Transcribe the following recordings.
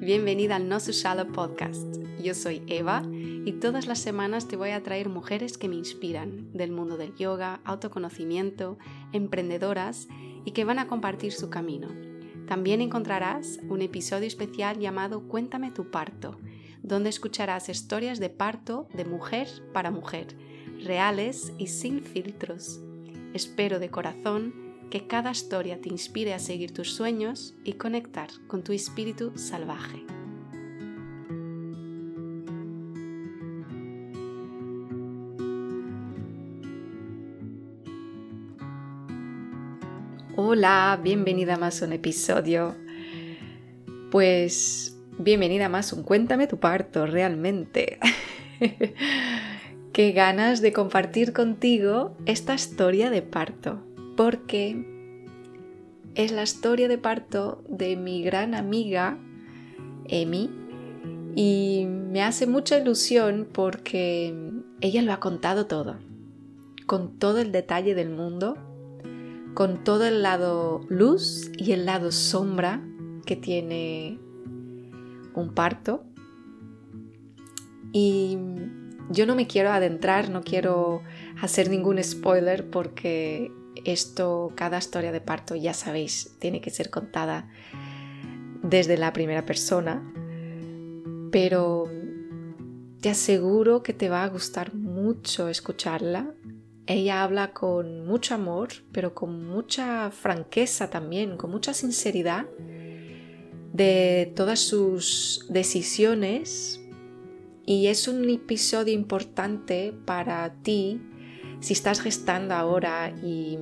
bienvenida al No Shallow Podcast. Yo soy Eva y todas las semanas te voy a traer mujeres que me inspiran del mundo del yoga, autoconocimiento, emprendedoras y que van a compartir su camino. También encontrarás un episodio especial llamado Cuéntame tu parto, donde escucharás historias de parto de mujer para mujer, reales y sin filtros. Espero de corazón que cada historia te inspire a seguir tus sueños y conectar con tu espíritu salvaje. Hola, bienvenida a más un episodio. Pues bienvenida a más un Cuéntame tu parto, realmente. Qué ganas de compartir contigo esta historia de parto porque es la historia de parto de mi gran amiga Emi y me hace mucha ilusión porque ella lo ha contado todo, con todo el detalle del mundo, con todo el lado luz y el lado sombra que tiene un parto. Y yo no me quiero adentrar, no quiero hacer ningún spoiler porque esto, cada historia de parto, ya sabéis, tiene que ser contada desde la primera persona, pero te aseguro que te va a gustar mucho escucharla. Ella habla con mucho amor, pero con mucha franqueza también, con mucha sinceridad de todas sus decisiones y es un episodio importante para ti si estás gestando ahora y,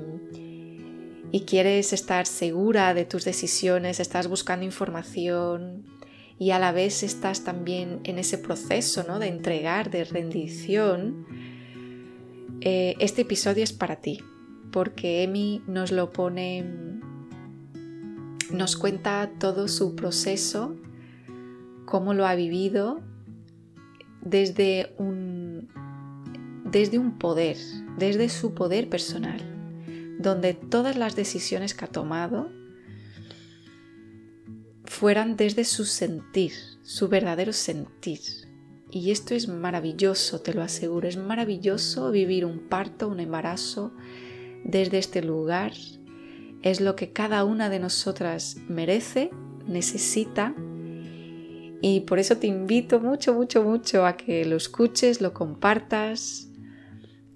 quieres estar segura de tus decisiones, estás buscando información y a la vez estás también en ese proceso ¿no? de entregar, de rendición, eh, este episodio es para ti, porque Emi nos lo pone, nos cuenta todo su proceso, cómo lo ha vivido desde un, desde un poder, desde su poder personal, donde todas las decisiones que ha tomado fueran desde su sentir, su verdadero sentir. Y esto es maravilloso, te lo aseguro, es maravilloso vivir un parto, un embarazo desde este lugar. Es lo que cada una de nosotras merece, necesita. Y por eso te invito mucho, mucho, mucho a que lo escuches, lo compartas,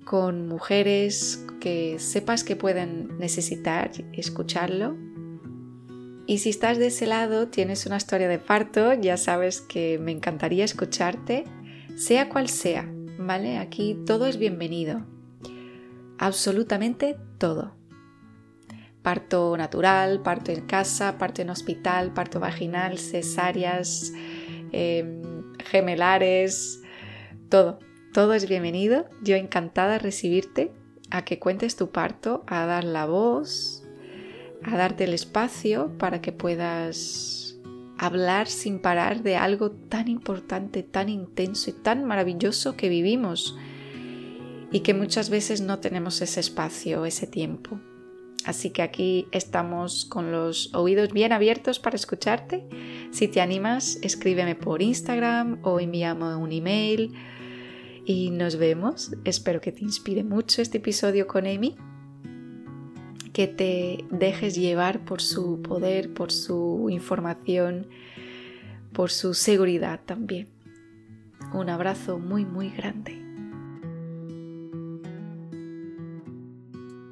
con mujeres que sepas que pueden necesitar escucharlo. Y si estás de ese lado, tienes una historia de parto, ya sabes que me encantaría escucharte, sea cual sea, ¿vale? Aquí todo es bienvenido. Absolutamente todo. Parto natural, parto en casa, parto en hospital, parto vaginal, cesáreas, em, gemelares, todo todo es bienvenido, yo encantada de recibirte, a que cuentes tu parto, a dar la voz, a darte el espacio para que puedas hablar sin parar de algo tan importante, tan intenso y tan maravilloso que vivimos y que muchas veces no tenemos ese espacio, ese tiempo. Así que aquí estamos con los oídos bien abiertos para escucharte. Si te animas, escríbeme por Instagram o envíame un email y nos vemos. Espero que te inspire mucho este episodio con Amy, que te dejes llevar por su poder, por su información, por su seguridad también. Un abrazo muy, muy grande.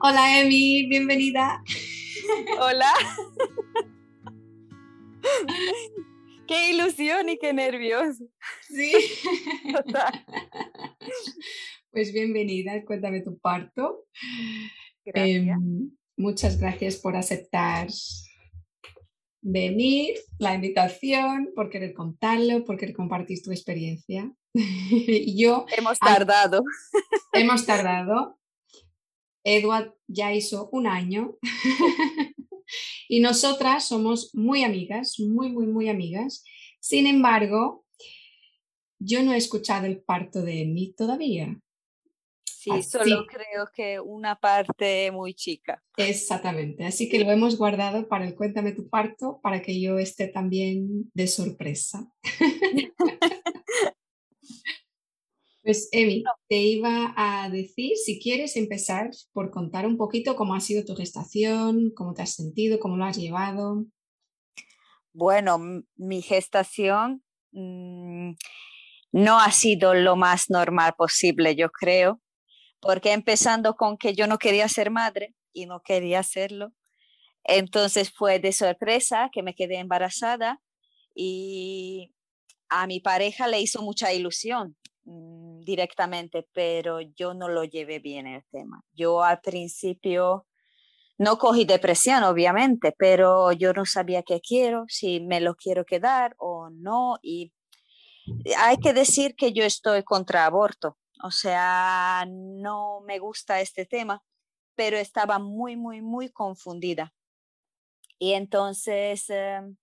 Hola Emi, bienvenida. Hola. qué ilusión y qué nervios. Sí. Pues bienvenida, cuéntame tu parto. Em, muchas gracias por aceptar venir, la invitación, por querer contarlo, por querer compartir tu experiencia. Yo, hemos tardado. hemos tardado. Edward ya hizo un año y nosotras somos muy amigas, muy, muy, muy amigas. Sin embargo, yo no he escuchado el parto de mí todavía. Sí, solo creo que una parte muy chica. Exactamente, así que lo hemos guardado para el Cuéntame tu parto, para que yo esté también de sorpresa. pues Emi, te iba a decir, si quieres empezar por contar un poquito cómo ha sido tu gestación, cómo te has sentido, cómo lo has llevado. Bueno, mi gestación mm, no ha sido lo más normal posible, yo creo porque empezando con que yo no quería ser madre y no quería hacerlo, entonces fue de sorpresa que me quedé embarazada y a mi pareja le hizo mucha ilusión mm, directamente, pero yo no lo llevé bien el tema. Yo al principio no cogí depresión, obviamente, pero yo no sabía qué quiero, si me lo quiero quedar o no. Y hay que decir que yo estoy contra aborto. O sea, no me gusta este tema, pero estaba muy, muy, muy confundida. Y entonces em,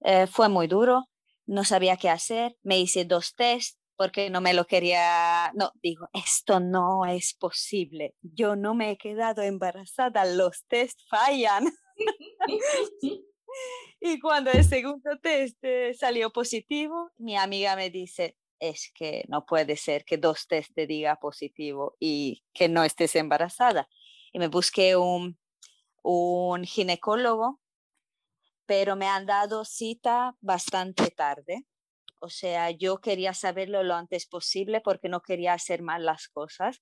eh, fue muy duro, no sabía qué hacer, me hice dos test porque no me lo quería, no, digo, esto no es posible, yo no me he quedado embarazada, los test fallan. y cuando el segundo test eh, salió positivo, mi amiga me dice, es que no puede ser que dos test te diga positivo y que no estés embarazada. Y me busqué un, un ginecólogo, pero me han dado cita bastante tarde. O sea, yo quería saberlo lo antes posible porque no quería hacer mal las cosas.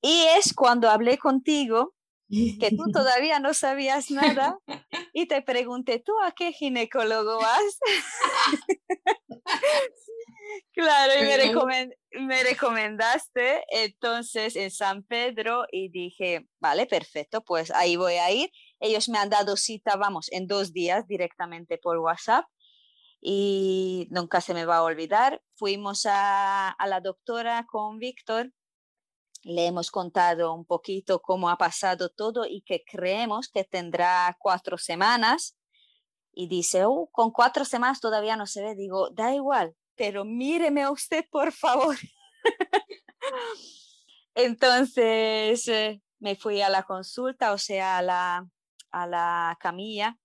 Y es cuando hablé contigo que tú todavía no sabías nada y te pregunté, ¿tú a qué ginecólogo vas? claro, y me, me, recomendaste entonces en San Pedro y dije, vale, perfecto, pues ahí voy a ir. Ellos me han dado cita, vamos, en dos días directamente por WhatsApp y nunca se me va a olvidar. Fuimos a, a la doctora con Víctor le hemos contado un poquito cómo ha pasado todo y que creemos que tendrá cuatro semanas. Y dice, oh, con cuatro semanas todavía no se ve. Digo, da igual, pero míreme usted, por favor. Entonces eh, me fui a la consulta, o sea, a la, a la camilla,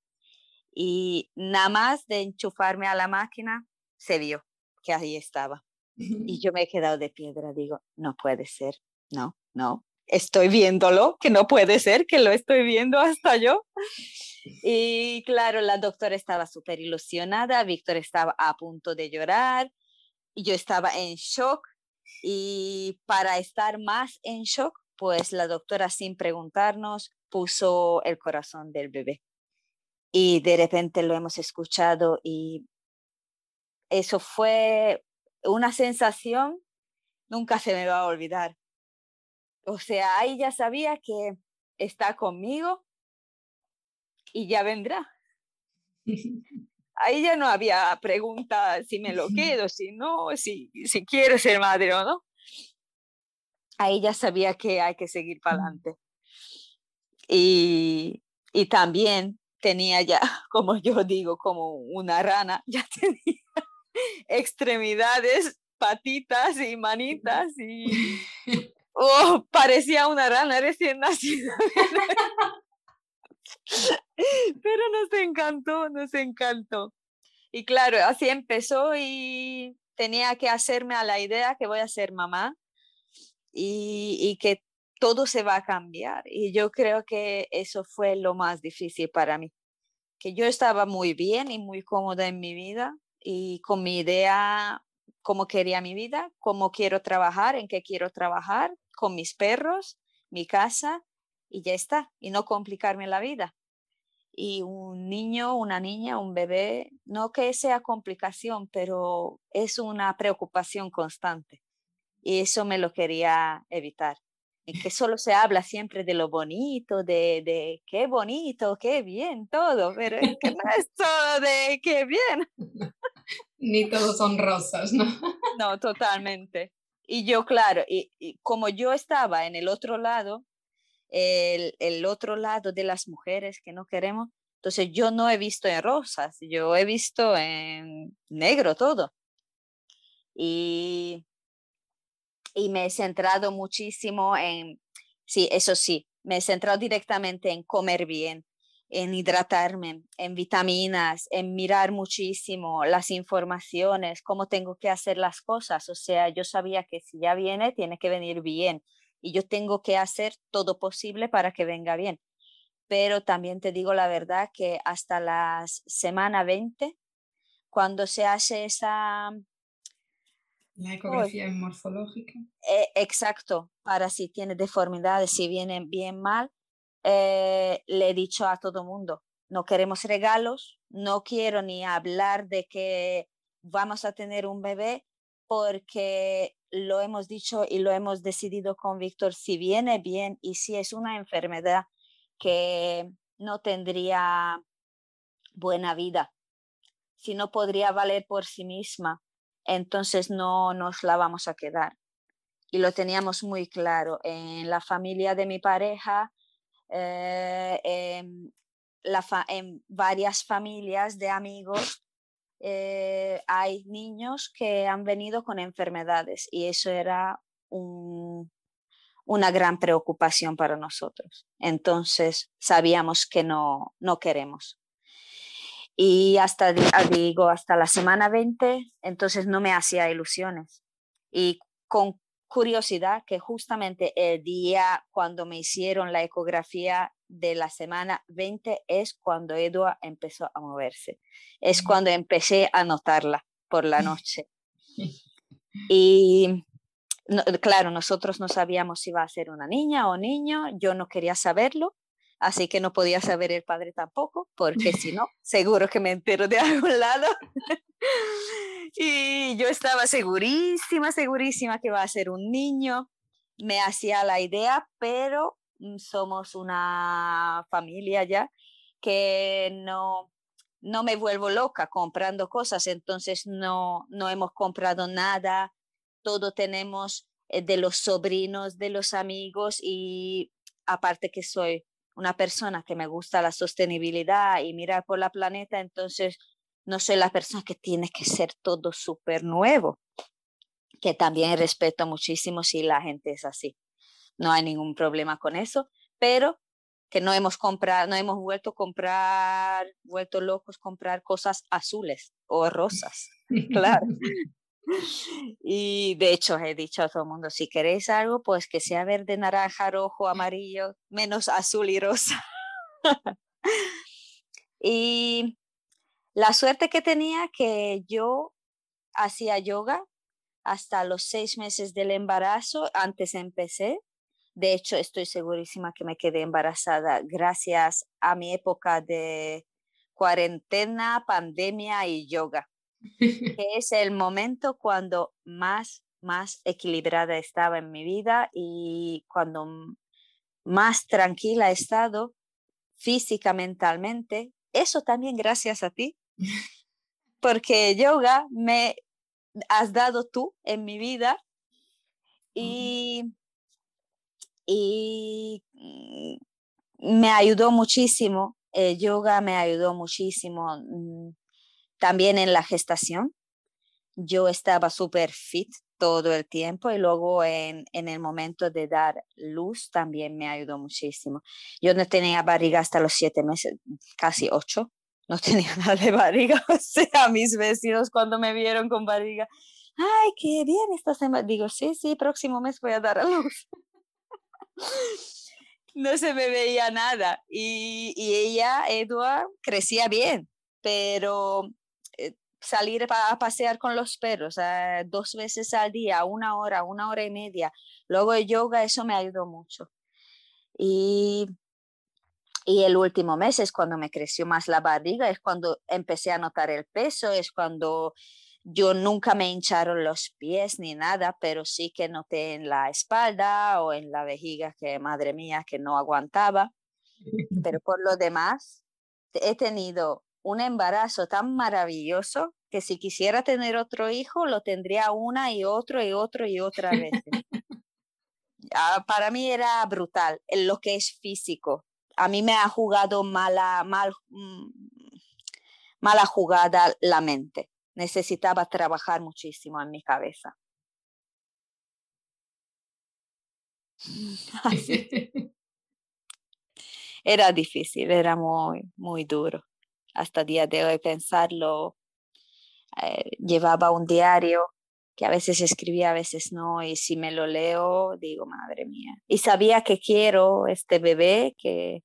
y nada más de enchufarme a la máquina, se vio que ahí estaba. Y yo me he quedado de piedra, digo, no puede ser no, no, estoy viéndolo, que no puede ser que lo estoy viendo hasta yo. Y claro, la doctora estaba súper ilusionada, Víctor estaba a punto de llorar, y yo estaba en shock y para estar más en shock, pues la doctora sin preguntarnos puso el corazón del bebé. Y de repente lo hemos escuchado y eso fue una sensación, nunca se me va a olvidar. O sea, ahí ya sabía que está conmigo y ya vendrá. Ahí ya no había pregunta si me lo quedo, si no, si, si quiero ser madre o no. Ahí ya sabía que hay que seguir para adelante. Y, y también tenía ya, como yo digo, como una rana, ya tenía extremidades, patitas y manitas y Oh, parecía una rana recién nacida. Pero nos encantó, nos encantó. Y claro, así empezó y tenía que hacerme a la idea que voy a ser mamá y, y que todo se va a cambiar. Y yo creo que eso fue lo más difícil para mí, que yo estaba muy bien y muy cómoda en mi vida y con mi idea, cómo quería mi vida, cómo quiero trabajar, en qué quiero trabajar, con mis perros, mi casa y ya está, y no complicarme la vida. Y un niño, una niña, un bebé, no que sea complicación, pero es una preocupación constante. Y eso me lo quería evitar. En que solo se habla siempre de lo bonito, de, de qué bonito, qué bien, todo, pero es que no es todo de qué bien. Ni todos son rosas, ¿no? No, totalmente. Y yo, claro, y, como yo estaba en el otro lado, el, el, otro lado de las mujeres que no queremos, entonces yo no he visto en rosas, yo he visto en negro todo. Y, y me he centrado muchísimo en, sí, eso sí, me he centrado directamente en comer bien, en hidratarme, en vitaminas, en mirar muchísimo las informaciones, cómo tengo que hacer las cosas. O sea, yo sabía que si ya viene, tiene que venir bien y yo tengo que hacer todo posible para que venga bien. Pero también te digo la verdad que hasta la semana 20, cuando se hace esa... La ecografía morfológica. Eh, exacto, para si tiene deformidades, si vienen bien mal, eh, le he dicho a todo mundo, no queremos regalos, no quiero ni hablar de que vamos a tener un bebé porque lo hemos dicho y lo hemos decidido con Víctor, si viene bien y si es una enfermedad que no tendría buena vida, si no podría valer por sí misma, entonces no nos la vamos a quedar. Y lo teníamos muy claro. En la familia de mi pareja eh, en, varias familias de amigos eh, hay niños que han venido con enfermedades y eso era una gran preocupación para nosotros. Entonces sabíamos que no, no queremos. Y hasta, digo, hasta la semana 20, entonces no me hacía ilusiones. Y con curiosidad que justamente el día cuando me hicieron la ecografía de la semana 20 es cuando Edua empezó a moverse. Es cuando empecé a notarla por la noche. Y claro, nosotros no sabíamos si iba a ser una niña o niño, yo no quería saberlo, así que no podía saber el padre tampoco, porque si no, seguro que me entero de algún lado. y yo estaba segurísima, segurísima que va a ser un niño. Me hacía la idea, pero mm, somos una familia ya que no, no me vuelvo loca comprando cosas, entonces no, no hemos comprado nada, todo tenemos eh, de los sobrinos, de los amigos y aparte que soy una persona que me gusta la sostenibilidad y mirar por la planeta, entonces no soy la persona que tiene que ser todo súper nuevo, que también respeto muchísimo si la gente es así. No hay ningún problema con eso, pero que no hemos comprado, no hemos vuelto a comprar, vuelto locos comprar cosas azules o rosas, claro. Y de hecho he dicho a todo el mundo, si queréis algo, pues que sea verde, naranja, rojo, amarillo, menos azul y rosa. y la suerte que tenía que yo hacía yoga hasta los seis meses del embarazo, antes empecé. De hecho, estoy segurísima que me quedé embarazada gracias a mi época de cuarentena, pandemia y yoga, que es el momento cuando más, más equilibrada estaba en mi vida y cuando más tranquila he estado física, mentalmente. Eso también gracias a ti, porque yoga me has dado tú en mi vida y, y mm, me ayudó muchísimo. El yoga me ayudó muchísimo mm, también en la gestación. Yo estaba súper fit todo el tiempo y luego en, en, el momento de dar luz también me ayudó muchísimo. Yo no tenía barriga hasta los siete meses, casi ocho, no tenía nada de barriga. O sea, mis vecinos cuando me vieron con barriga, ay, qué bien esta semana. Digo, sí, sí, próximo mes voy a dar a luz. no se me veía nada. Y, y ella, Edward, crecía bien, pero salir a pasear con los perros eh, dos veces al día, una hora, una hora y media, luego el yoga, eso me ayudó mucho. Y y el último mes es cuando me creció más la barriga, es cuando empecé a notar el peso, es cuando yo nunca me hincharon los pies ni nada, pero sí que noté en la espalda o en la vejiga que, madre mía, que no aguantaba. Pero por lo demás, he tenido un embarazo tan maravilloso que si quisiera tener otro hijo, lo tendría una y otro y otro y otra vez. Ah, para mí era brutal en lo que es físico, a mí me ha jugado mala, mal, mm, mala jugada la mente. Necesitaba trabajar muchísimo en mi cabeza. era difícil, era muy, muy duro. Hasta día de hoy pensarlo, eh, llevaba un diario que a veces escribía, a veces no, y si me lo leo, digo, madre mía. Y sabía que quiero este bebé, que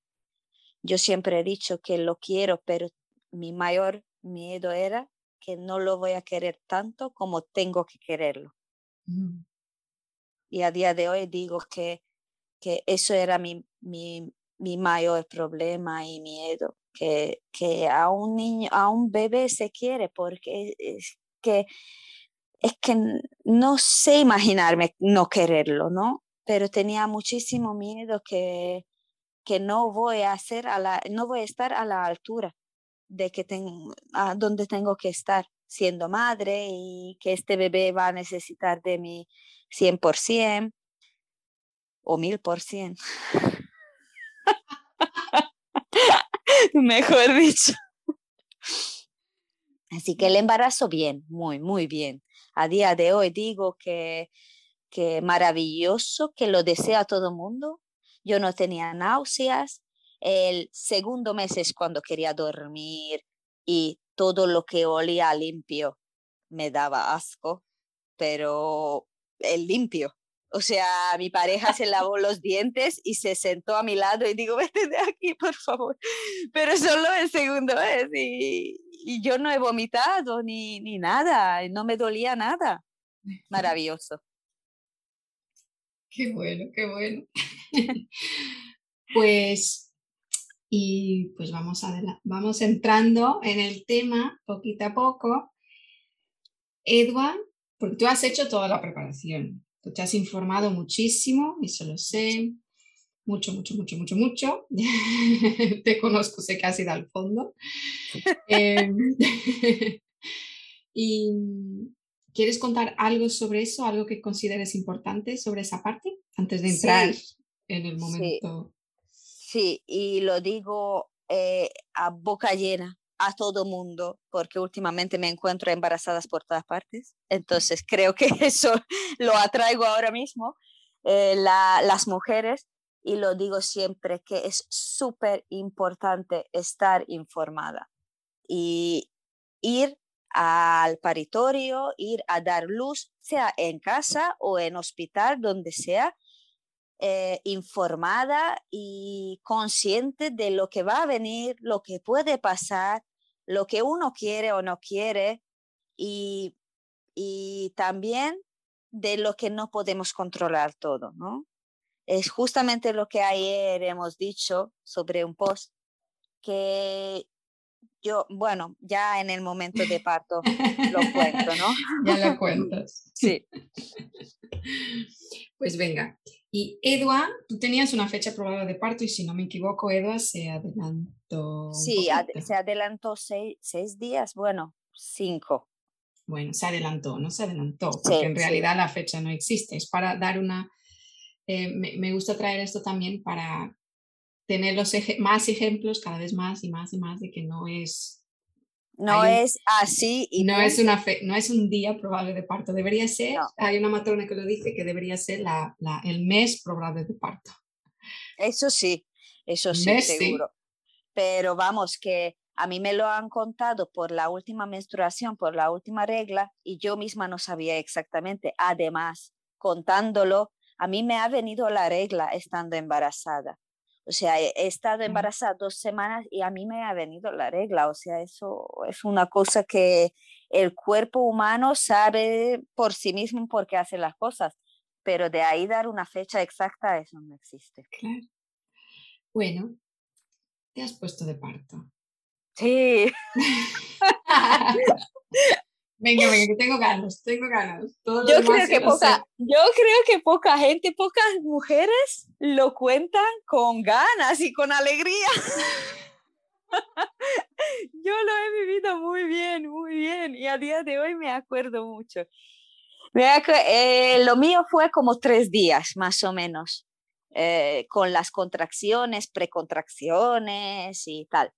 yo siempre he dicho que lo quiero, pero mi mayor miedo era que no lo voy a querer tanto como tengo que quererlo. Mm. Y a día de hoy digo que, que eso era mi, mi, mi mayor problema y miedo, que, que a un niño, a un bebé se quiere, porque es que es que no sé imaginarme no quererlo, ¿no? Pero tenía muchísimo miedo que, que no voy a hacer a la, no voy a estar a la altura de que tengo, a donde tengo que estar siendo madre y que este bebé va a necesitar de mi 100% o 1000%. Mejor dicho. Así que el embarazo bien, muy, muy bien a día de hoy digo que, que maravilloso, que lo desea todo el mundo. Yo no tenía náuseas. El segundo mes es cuando quería dormir y todo lo que olía limpio me daba asco, pero el limpio. O sea, mi pareja se lavó los dientes y se sentó a mi lado y digo, vete de aquí, por favor. Pero solo el segundo mes y, yo no he vomitado ni, ni nada, no me dolía nada. Maravilloso. Qué bueno, qué bueno. pues, y pues vamos, a, vamos entrando en el tema poquito a poco. Edward, porque tú has hecho toda la preparación, tú te has informado muchísimo, eso lo sé, mucho, mucho, mucho, mucho, mucho. Te conozco, sé que has ido al fondo. Em, y ¿Quieres contar algo sobre eso, algo que consideres importante sobre esa parte antes de entrar en el momento? Sí, y lo digo eh, a boca llena a todo mundo, porque últimamente me encuentro embarazadas por todas partes. Entonces creo que eso lo atraigo ahora mismo. Eh, las mujeres y lo digo siempre que es súper importante estar informada y ir al paritorio, ir a dar luz, sea en casa o en hospital, donde sea, eh, informada y consciente de lo que va a venir, lo que puede pasar, lo que uno quiere o no quiere y, y también de lo que no podemos controlar todo, ¿no? es justamente lo que ayer hemos dicho sobre un post que yo, bueno, ya en el momento de parto lo cuento, ¿no? Ya lo cuentas. Sí. Pues venga. Y Edua, tú tenías una fecha probable de parto y si no me equivoco, Edua se adelantó. Sí, se adelantó seis, seis, días, bueno, cinco. Bueno, se adelantó, no se adelantó, porque en realidad la fecha no existe. Es para dar una eh, me, gusta traer esto también para tener los más ejemplos cada vez más y más y más de que no es... No es así. Y no, es una no es un día probable de parto, debería ser, hay una matrona que lo dice, que debería ser la, el mes probable de parto. Eso sí, eso sí, seguro. Pero vamos, que a mí me lo han contado por la última menstruación, por la última regla, y yo misma no sabía exactamente. Además, contándolo, a mí me ha venido la regla estando embarazada. O sea, he, estado embarazada dos semanas y a mí me ha venido la regla. O sea, eso es una cosa que el cuerpo humano sabe por sí mismo por qué hace las cosas. Pero de ahí dar una fecha exacta, eso no existe. Claro. Bueno, te has puesto de parto. Sí. Venga, venga, que tengo ganas, tengo ganas. yo, creo que poca, yo creo que poca gente, pocas mujeres lo cuentan con ganas y con alegría. yo lo he vivido muy bien, muy bien y a día de hoy me acuerdo mucho. Eh, lo mío fue como tres días más o menos, eh, con las contracciones, precontracciones y tal.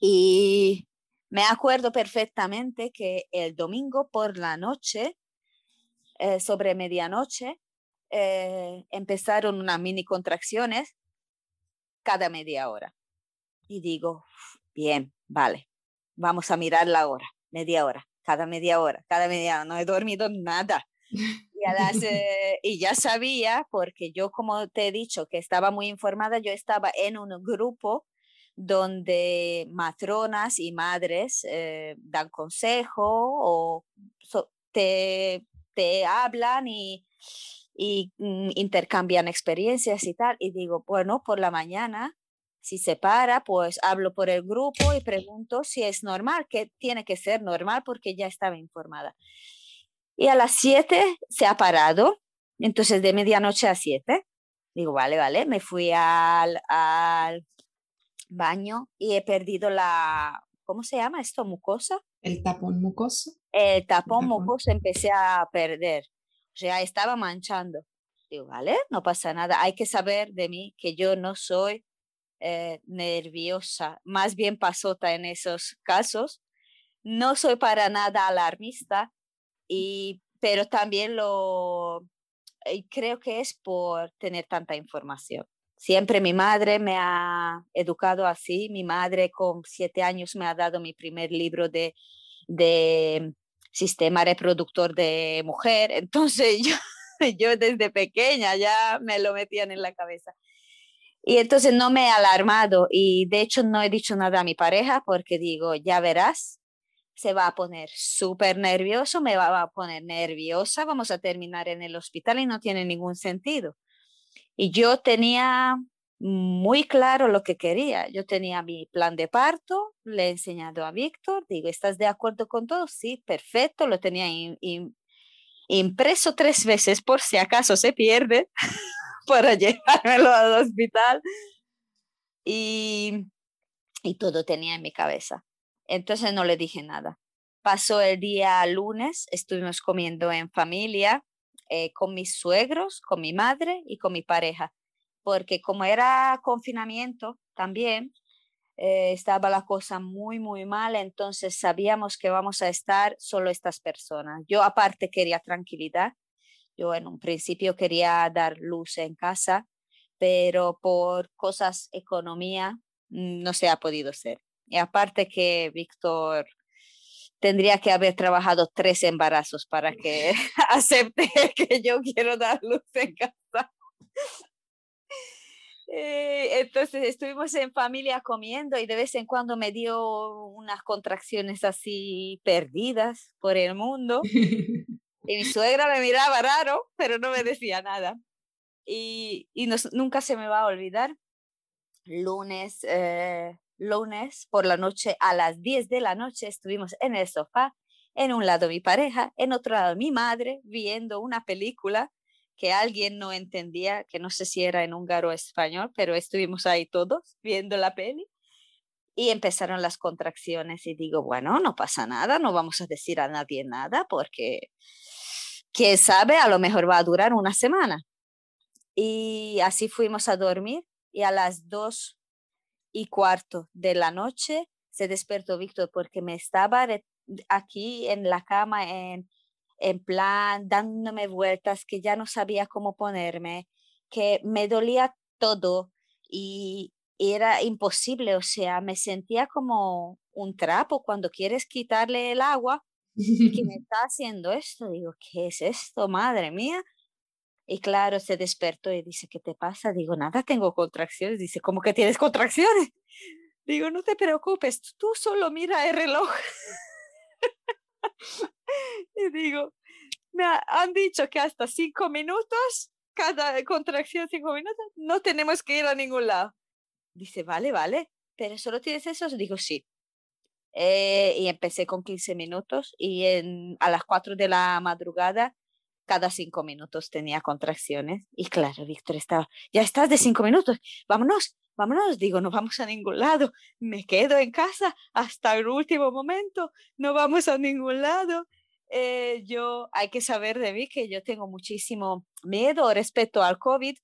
Y me acuerdo perfectamente que el domingo por la noche, eh, sobre medianoche, eh, empezaron unas mini contracciones cada media hora. Y digo, bien, vale, vamos a mirar la hora, media hora, cada media hora, cada media hora, no he dormido nada. Y, eh, y, ya sabía, porque yo como te he dicho que estaba muy informada, yo estaba en un grupo donde matronas y madres eh, dan consejo o te, te, hablan y, y mm, intercambian experiencias y tal. Y digo, bueno, por la mañana, si se para, pues hablo por el grupo y pregunto si es normal, que tiene que ser normal porque ya estaba informada. Y a las 7 se ha parado, entonces de medianoche a 7. Digo, vale, vale, me fui al, al baño y he perdido la, ¿cómo se llama esto? ¿Mucosa? El tapón mucoso. El tapón, mucoso empecé a perder. O sea, estaba manchando. Digo, vale, no pasa nada. Hay que saber de mí que yo no soy eh, nerviosa, más bien pasota en esos casos. No soy para nada alarmista, y, pero también lo creo que es por tener tanta información. Siempre mi madre me ha educado así. Mi madre con siete años me ha dado mi primer libro de, sistema reproductor de mujer. Entonces yo, yo desde pequeña ya me lo metían en la cabeza. Y entonces no me he alarmado y de hecho no he dicho nada a mi pareja porque digo, ya verás, se va a poner súper nervioso, me va a poner nerviosa, vamos a terminar en el hospital y no tiene ningún sentido. Y yo tenía muy claro lo que quería. Yo tenía mi plan de parto, le he enseñado a Víctor, digo, ¿estás de acuerdo con todo? Sí, perfecto, lo tenía impreso tres veces por si acaso se pierde para llevármelo al hospital. Y, y todo tenía en mi cabeza. Entonces no le dije nada. Pasó el día lunes, estuvimos comiendo en familia eh, con mis suegros, con mi madre y con mi pareja, porque como era confinamiento también, eh, estaba la cosa muy, muy mal, entonces sabíamos que vamos a estar solo estas personas. Yo aparte quería tranquilidad, yo en un principio quería dar luz en casa, pero por cosas economía mm, no se ha podido ser. Y aparte que Víctor tendría que haber trabajado tres embarazos para que acepte que yo quiero dar luz en casa. Eh, entonces estuvimos en familia comiendo y de vez en cuando me dio unas contracciones así perdidas por el mundo. Y mi suegra me miraba raro, pero no me decía nada. Y, y nunca se me va a olvidar. Lunes, eh, lunes por la noche a las 10 de la noche estuvimos en el sofá, en un lado mi pareja, en otro lado mi madre, viendo una película que alguien no entendía, que no sé si era en húngaro o español, pero estuvimos ahí todos viendo la peli. Y empezaron las contracciones y digo, bueno, no pasa nada, no vamos a decir a nadie nada porque, quién sabe, a lo mejor va a durar una semana. Y así fuimos a dormir y a las dos y cuarto de la noche se despertó Víctor porque me estaba aquí en la cama en, en plan dándome vueltas que ya no sabía cómo ponerme, que me dolía todo y era imposible, o sea, me sentía como un trapo cuando quieres quitarle el agua que me está haciendo esto. Digo, ¿qué es esto? Madre mía. Y claro, se despertó y dice, ¿qué te pasa? Digo, nada, tengo contracciones. Dice, ¿cómo que tienes contracciones? Digo, no te preocupes, tú solo mira el reloj. y digo, me han dicho que hasta cinco minutos, cada contracción cinco minutos, no tenemos que ir a ningún lado. Dice, vale, vale, pero solo tienes eso. Digo, sí. Eh, y empecé con 15 minutos y en, a las 4 de la madrugada cada cinco minutos tenía contracciones. Y claro, Víctor estaba, ya estás de cinco minutos, vámonos, vámonos. Digo, no vamos a ningún lado, me quedo en casa hasta el último momento, no vamos a ningún lado. Eh, yo, hay que saber de mí que yo tengo muchísimo miedo respecto al COVID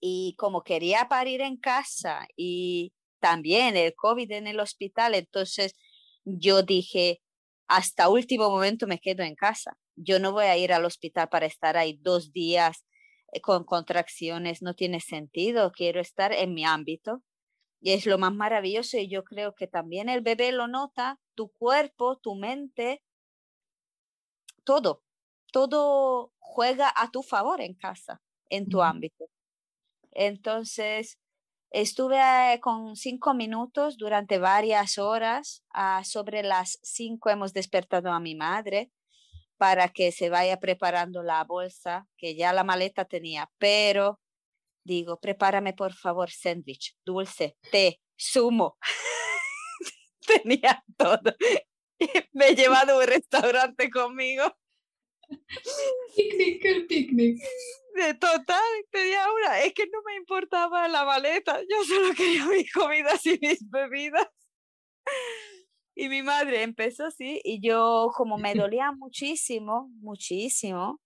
y como quería parir en casa y también el COVID en el hospital, entonces yo dije, hasta último momento me quedo en casa. Yo no voy a ir al hospital para estar ahí dos días eh, con contracciones, no tiene sentido. Quiero estar en mi ámbito. Y es lo más maravilloso y yo creo que también el bebé lo nota, tu cuerpo, tu mente, todo, todo juega a tu favor en casa, en tu ámbito. Entonces, estuve eh, con cinco minutos durante varias horas. Ah, sobre las cinco hemos despertado a mi madre para que se vaya preparando la bolsa, que ya la maleta tenía, pero digo, prepárame por favor sándwich, dulce, té, zumo. tenía todo. Me he llevado a un restaurante conmigo. Picnic, el picnic. De total, tenía una. Es que no me importaba la maleta, yo solo quería mis comidas y mis bebidas. Y mi madre empezó así y yo como me dolía muchísimo, muchísimo,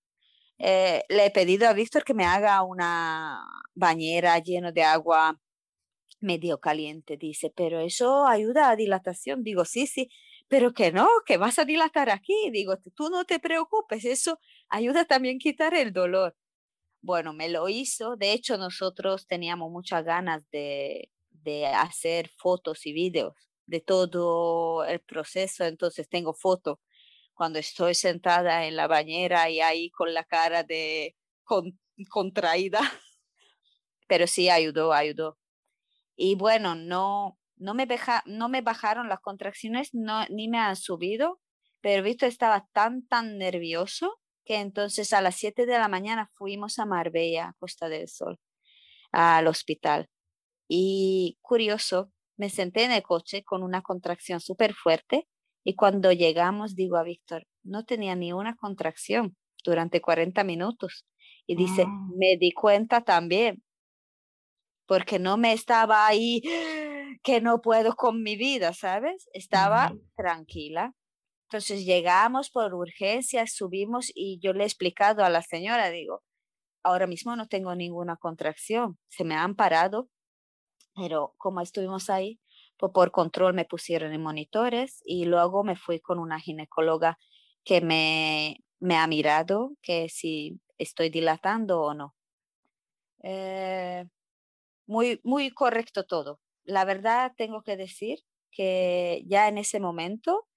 eh, le he pedido a Víctor que me haga una bañera lleno de agua medio caliente. Dice, pero eso ayuda a dilatación. Digo, sí, sí, pero que no, que vas a dilatar aquí. Digo, tú no te preocupes, eso ayuda también a quitar el dolor. Bueno, me lo hizo. De hecho, nosotros teníamos muchas ganas de, de hacer fotos y videos de todo el proceso. Entonces tengo fotos cuando estoy sentada en la bañera y ahí con la cara de contraída. Pero sí ayudó, ayudó. Y bueno, no, no me, no me bajaron las contracciones, no, ni me han subido, pero visto estaba tan, tan nervioso que entonces a las 7 de la mañana fuimos a Marbella, Costa del Sol, al hospital. Y curioso, me senté en el coche con una contracción súper fuerte y cuando llegamos digo a Víctor, no tenía ni una contracción durante 40 minutos. Y dice, me di cuenta también, porque no me estaba ahí que no puedo con mi vida, ¿sabes? Estaba tranquila. Entonces llegamos por urgencia, subimos y yo le he explicado a la señora, digo, ahora mismo no tengo ninguna contracción, se me han parado, pero como estuvimos ahí, pues por control me pusieron en monitores y luego me fui con una ginecóloga que me, me ha mirado que si estoy dilatando o no. Eh, muy, muy correcto todo. La verdad tengo que decir que ya en ese momento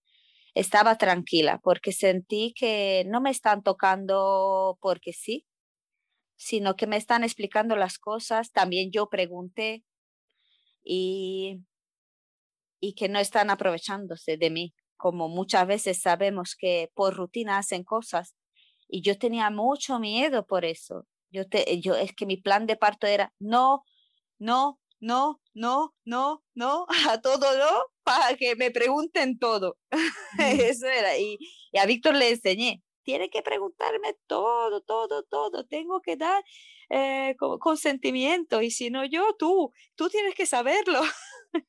estaba tranquila porque sentí que no me están tocando porque sí, sino que me están explicando las cosas. También yo pregunté y, y que no están aprovechándose de mí, como muchas veces sabemos que por rutina hacen cosas. Y yo tenía mucho miedo por eso. Yo, te, yo es que mi plan de parto era no no, no, no, no, no, a todo no, para que me pregunten todo. Eso era. Y, a Víctor le enseñé, tiene que preguntarme todo, todo, todo, tengo que dar eh, consentimiento y si no yo, tú, tú tienes que saberlo.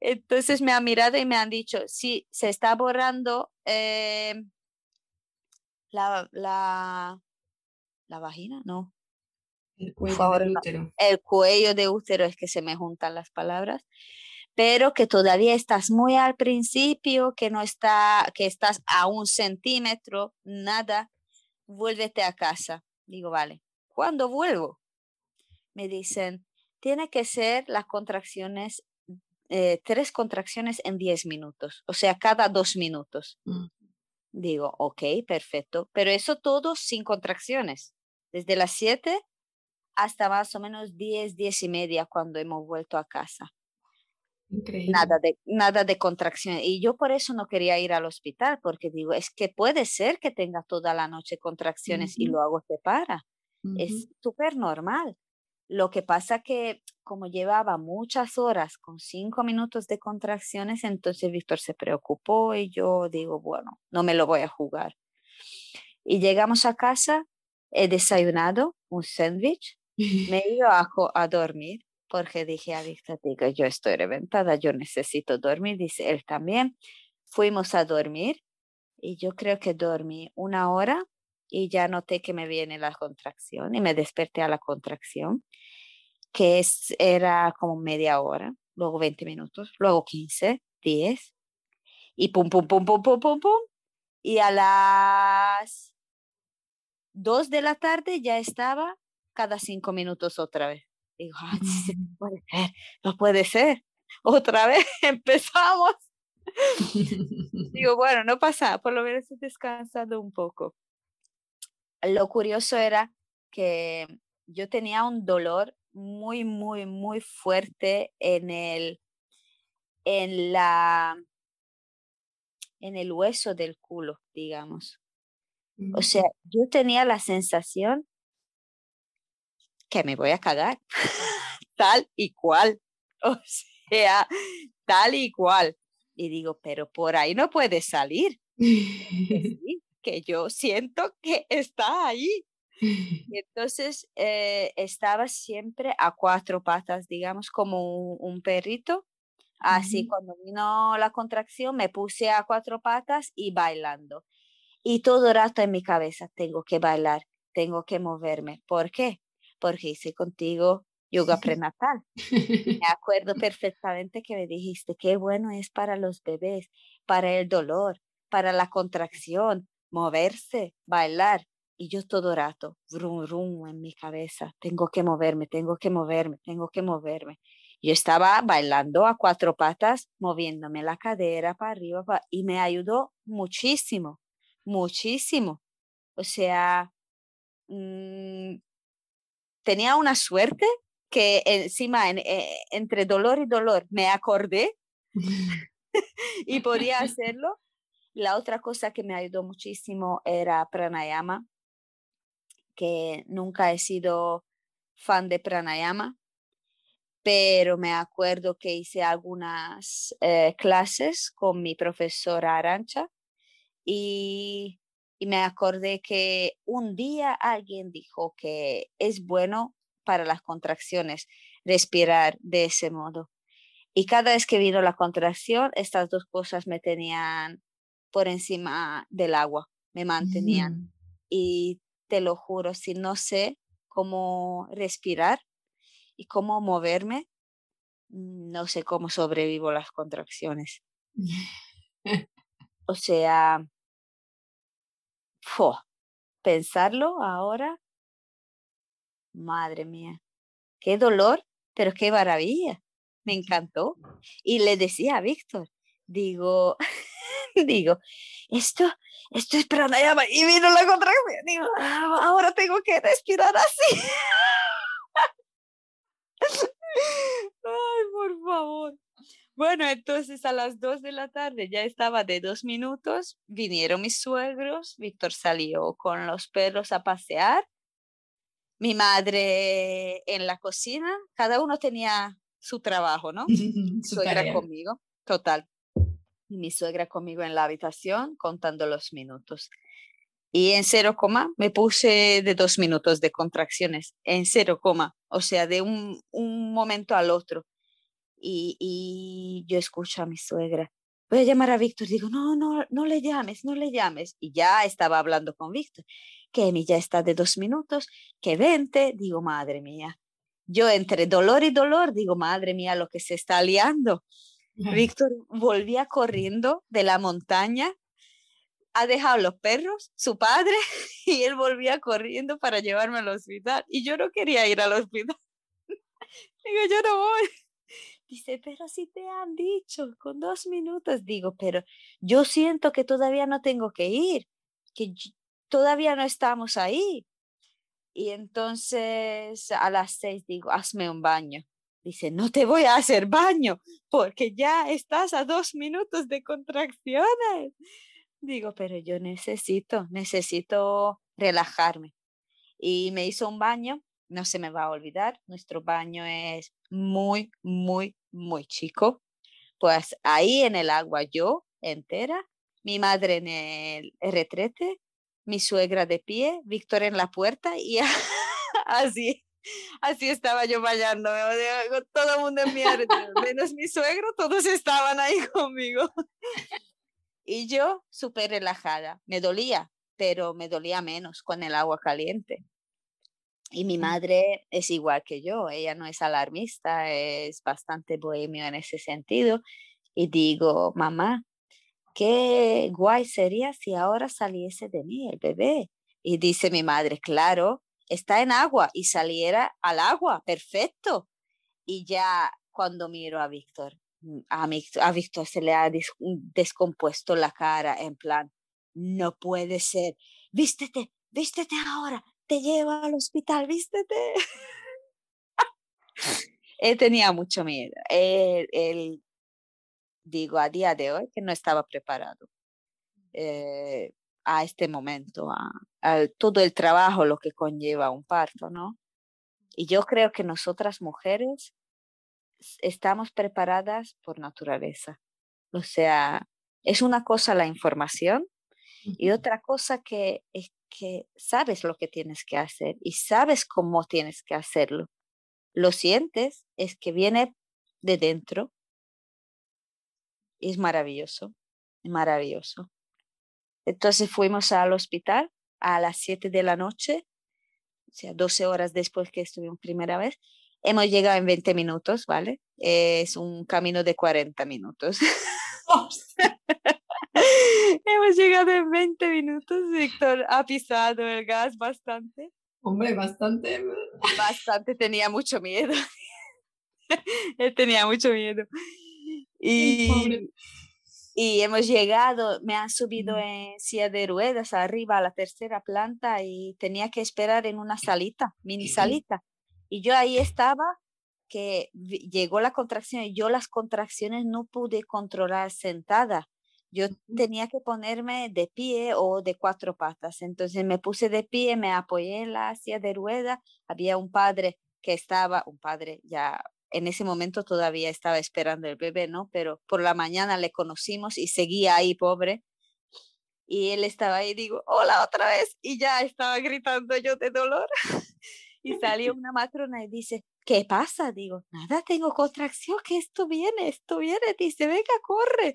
Entonces me han mirado y me han dicho, sí, se está borrando eh, la, la, la vagina, no, el cuello de útero. El cuello de útero es que se me juntan las palabras, pero que todavía estás muy al principio, que no está, que estás a un centímetro, nada, vuélvete a casa. Digo, vale, ¿cuándo vuelvo? Me dicen, tiene que ser las contracciones, eh, tres contracciones en diez minutos, o sea, cada dos minutos. Mm. Digo, ok, perfecto, pero eso todo sin contracciones. Desde las siete hasta más o menos 10, 10 y media cuando hemos vuelto a casa. Increíble. Nada de, nada de contracción. Y yo por eso no quería ir al hospital, porque digo, es que puede ser que tenga toda la noche contracciones y luego se para. Es súper normal. Lo que pasa que como llevaba muchas horas con cinco minutos de contracciones, entonces Víctor se preocupó y yo digo, bueno, no me lo voy a jugar. Y llegamos a casa, he desayunado un sándwich me ido a, a dormir porque dije a Víctor, digo, yo estoy reventada, yo necesito dormir, dice él también. Fuimos a dormir y yo creo que dormí una hora y ya noté que me viene la contracción y me desperté a la contracción, que es, era como media hora, luego 20 minutos, luego 15, 10. Y pum, pum, pum, pum, pum, pum, pum. Y a las dos de la tarde ya estaba cada cinco minutos otra vez. Digo, ah, no puede ser, no puede ser. Otra vez empezamos. Digo, bueno, no pasa, por lo menos he descansado un poco. Lo curioso era que yo tenía un dolor muy, muy, muy fuerte en el, en la, en el hueso del culo, digamos. O sea, yo tenía la sensación que me voy a cagar, tal y cual. O sea, tal y cual. Y digo, pero por ahí no puede salir. que yo siento que está ahí. Y entonces eh, estaba siempre a cuatro patas, digamos, como un, perrito. Así cuando vino la contracción me puse a cuatro patas y bailando. Y todo el rato en mi cabeza, tengo que bailar, tengo que moverme. ¿Por qué? Porque hice contigo yoga prenatal. Me acuerdo perfectamente que me dijiste, qué bueno es para los bebés, para el dolor, para la contracción, moverse, bailar. Y yo todo rato, rum, rum en mi cabeza, tengo que moverme, tengo que moverme, tengo que moverme. Yo estaba bailando a cuatro patas, moviéndome la cadera para arriba y me ayudó muchísimo, muchísimo. O sea, mm, tenía una suerte que encima eh, entre dolor y dolor me acordé y podía hacerlo. La otra cosa que me ayudó muchísimo era pranayama, que nunca he sido fan de pranayama, pero me acuerdo que hice algunas eh, clases con mi profesora Arancha y, y me acordé que un día alguien dijo que es bueno para las contracciones respirar de ese modo. Y cada vez que vino la contracción, estas dos cosas me tenían por encima del agua, me mantenían. Mm. Y te lo juro, si no sé cómo respirar y cómo moverme, no sé cómo sobrevivo las contracciones. o sea, pensarlo ahora, madre mía, qué dolor, pero qué maravilla, me encantó. Y le decía a Víctor, digo, digo, esto, esto es pranayama. Y vino la contracción. Digo, ah, ahora tengo que respirar así. Ay, por favor. Bueno, entonces a las dos de la tarde ya estaba de dos minutos, vinieron mis suegros, Víctor salió con los perros a pasear, mi madre en la cocina, cada uno tenía su trabajo, ¿no? suegra conmigo, total y mi suegra conmigo en la habitación contando los minutos. Y en cero coma me puse de dos minutos de contracciones, en cero coma, o sea, de un, un momento al otro. Y, y, yo escucho a mi suegra, voy a llamar a Víctor, digo, no, no, no le llames, no le llames. Y ya estaba hablando con Víctor, que mi ya está de dos minutos, que vente, digo, madre mía. Yo entre dolor y dolor, digo, madre mía, lo que se está liando. Víctor volvía corriendo de la montaña, ha dejado los perros, su padre, y él volvía corriendo para llevarme al hospital. Y yo no quería ir al hospital. Digo, yo no voy. Dice, pero si te han dicho con dos minutos. Digo, pero yo siento que todavía no tengo que ir, que todavía no estamos ahí. Y entonces a las seis digo, hazme un baño. Dice, no te voy a hacer baño porque ya estás a dos minutos de contracciones. Digo, pero yo necesito, necesito relajarme. Y me hizo un baño, no se me va a olvidar, nuestro baño es muy, muy, muy chico. Pues ahí en el agua yo entera, mi madre en el retrete, mi suegra de pie, Víctor en la puerta y así Así estaba yo bailando, todo el mundo en mi menos mi suegro, todos estaban ahí conmigo. Y yo súper relajada, me dolía, pero me dolía menos con el agua caliente. Y mi mm. madre es igual que yo, ella no es alarmista, es bastante bohemio en ese sentido. Y digo, mamá, qué guay sería si ahora saliese de mí el bebé. Y dice mi madre, claro, está en agua y saliera al agua, perfecto. Y ya cuando miro a Víctor, mm, a, a Víctor se le ha descompuesto la cara en plan, no puede ser, vístete, vístete ahora, te llevo al hospital, vístete. él tenía mucho miedo. Él, digo, a día de hoy que no estaba preparado eh, a este momento, a, todo el trabajo, lo que conlleva un parto, ¿no? Y yo creo que nosotras mujeres estamos preparadas por naturaleza. O sea, es una cosa la información y otra cosa que es que sabes lo que tienes que hacer y sabes cómo tienes que hacerlo. Lo sientes, es que viene de dentro. Es maravilloso, maravilloso. Entonces fuimos al hospital a las 7 de la noche, o sea, 12 horas después que estuvimos primera vez. Hemos llegado en 20 minutos, ¿vale? Es un camino de 40 minutos. Hemos llegado en 20 minutos. Víctor ha pisado el gas bastante. Hombre, bastante. Bastante, tenía mucho miedo. Él tenía mucho miedo. Y, y hemos llegado, me han subido en silla de ruedas arriba a la tercera planta y tenía que esperar en una salita, mini salita. Y yo ahí estaba, que llegó la contracción y yo las contracciones no pude controlar sentada. Yo tenía que ponerme de pie o de cuatro patas. Entonces me puse de pie, me apoyé en la silla de rueda. Había un padre que estaba, un padre ya en ese momento todavía estaba esperando el bebé, ¿no? Pero por la mañana le conocimos y seguía ahí, pobre. Y él estaba ahí, digo, hola otra vez. Y ya estaba gritando yo de dolor. y salió una matrona y dice, ¿qué pasa? Digo, nada, tengo contracción, que esto viene, esto viene. Dice, venga, corre.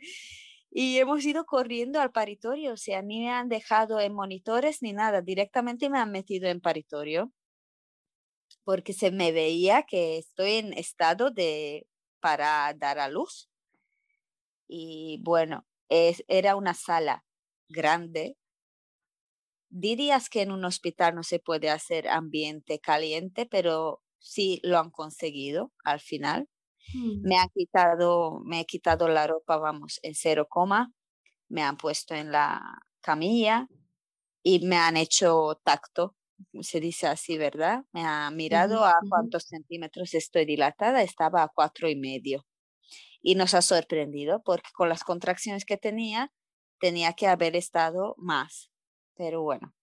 Y hemos ido corriendo al paritorio, o sea, ni me han dejado en monitores ni nada, directamente me han metido en paritorio porque se me veía que estoy en estado de para dar a luz. Y bueno, es, era una sala grande. Dirías que en un hospital no se puede hacer ambiente caliente, pero sí lo han conseguido al final. Mm. Me han quitado, me he quitado la ropa, vamos, en cero coma. Me han puesto en la camilla y me han hecho tacto se dice así, ¿verdad? Me ha mirado a cuántos centímetros estoy dilatada, estaba a cuatro y medio. Y nos ha sorprendido porque con las contracciones que tenía, tenía que haber estado más. Pero bueno,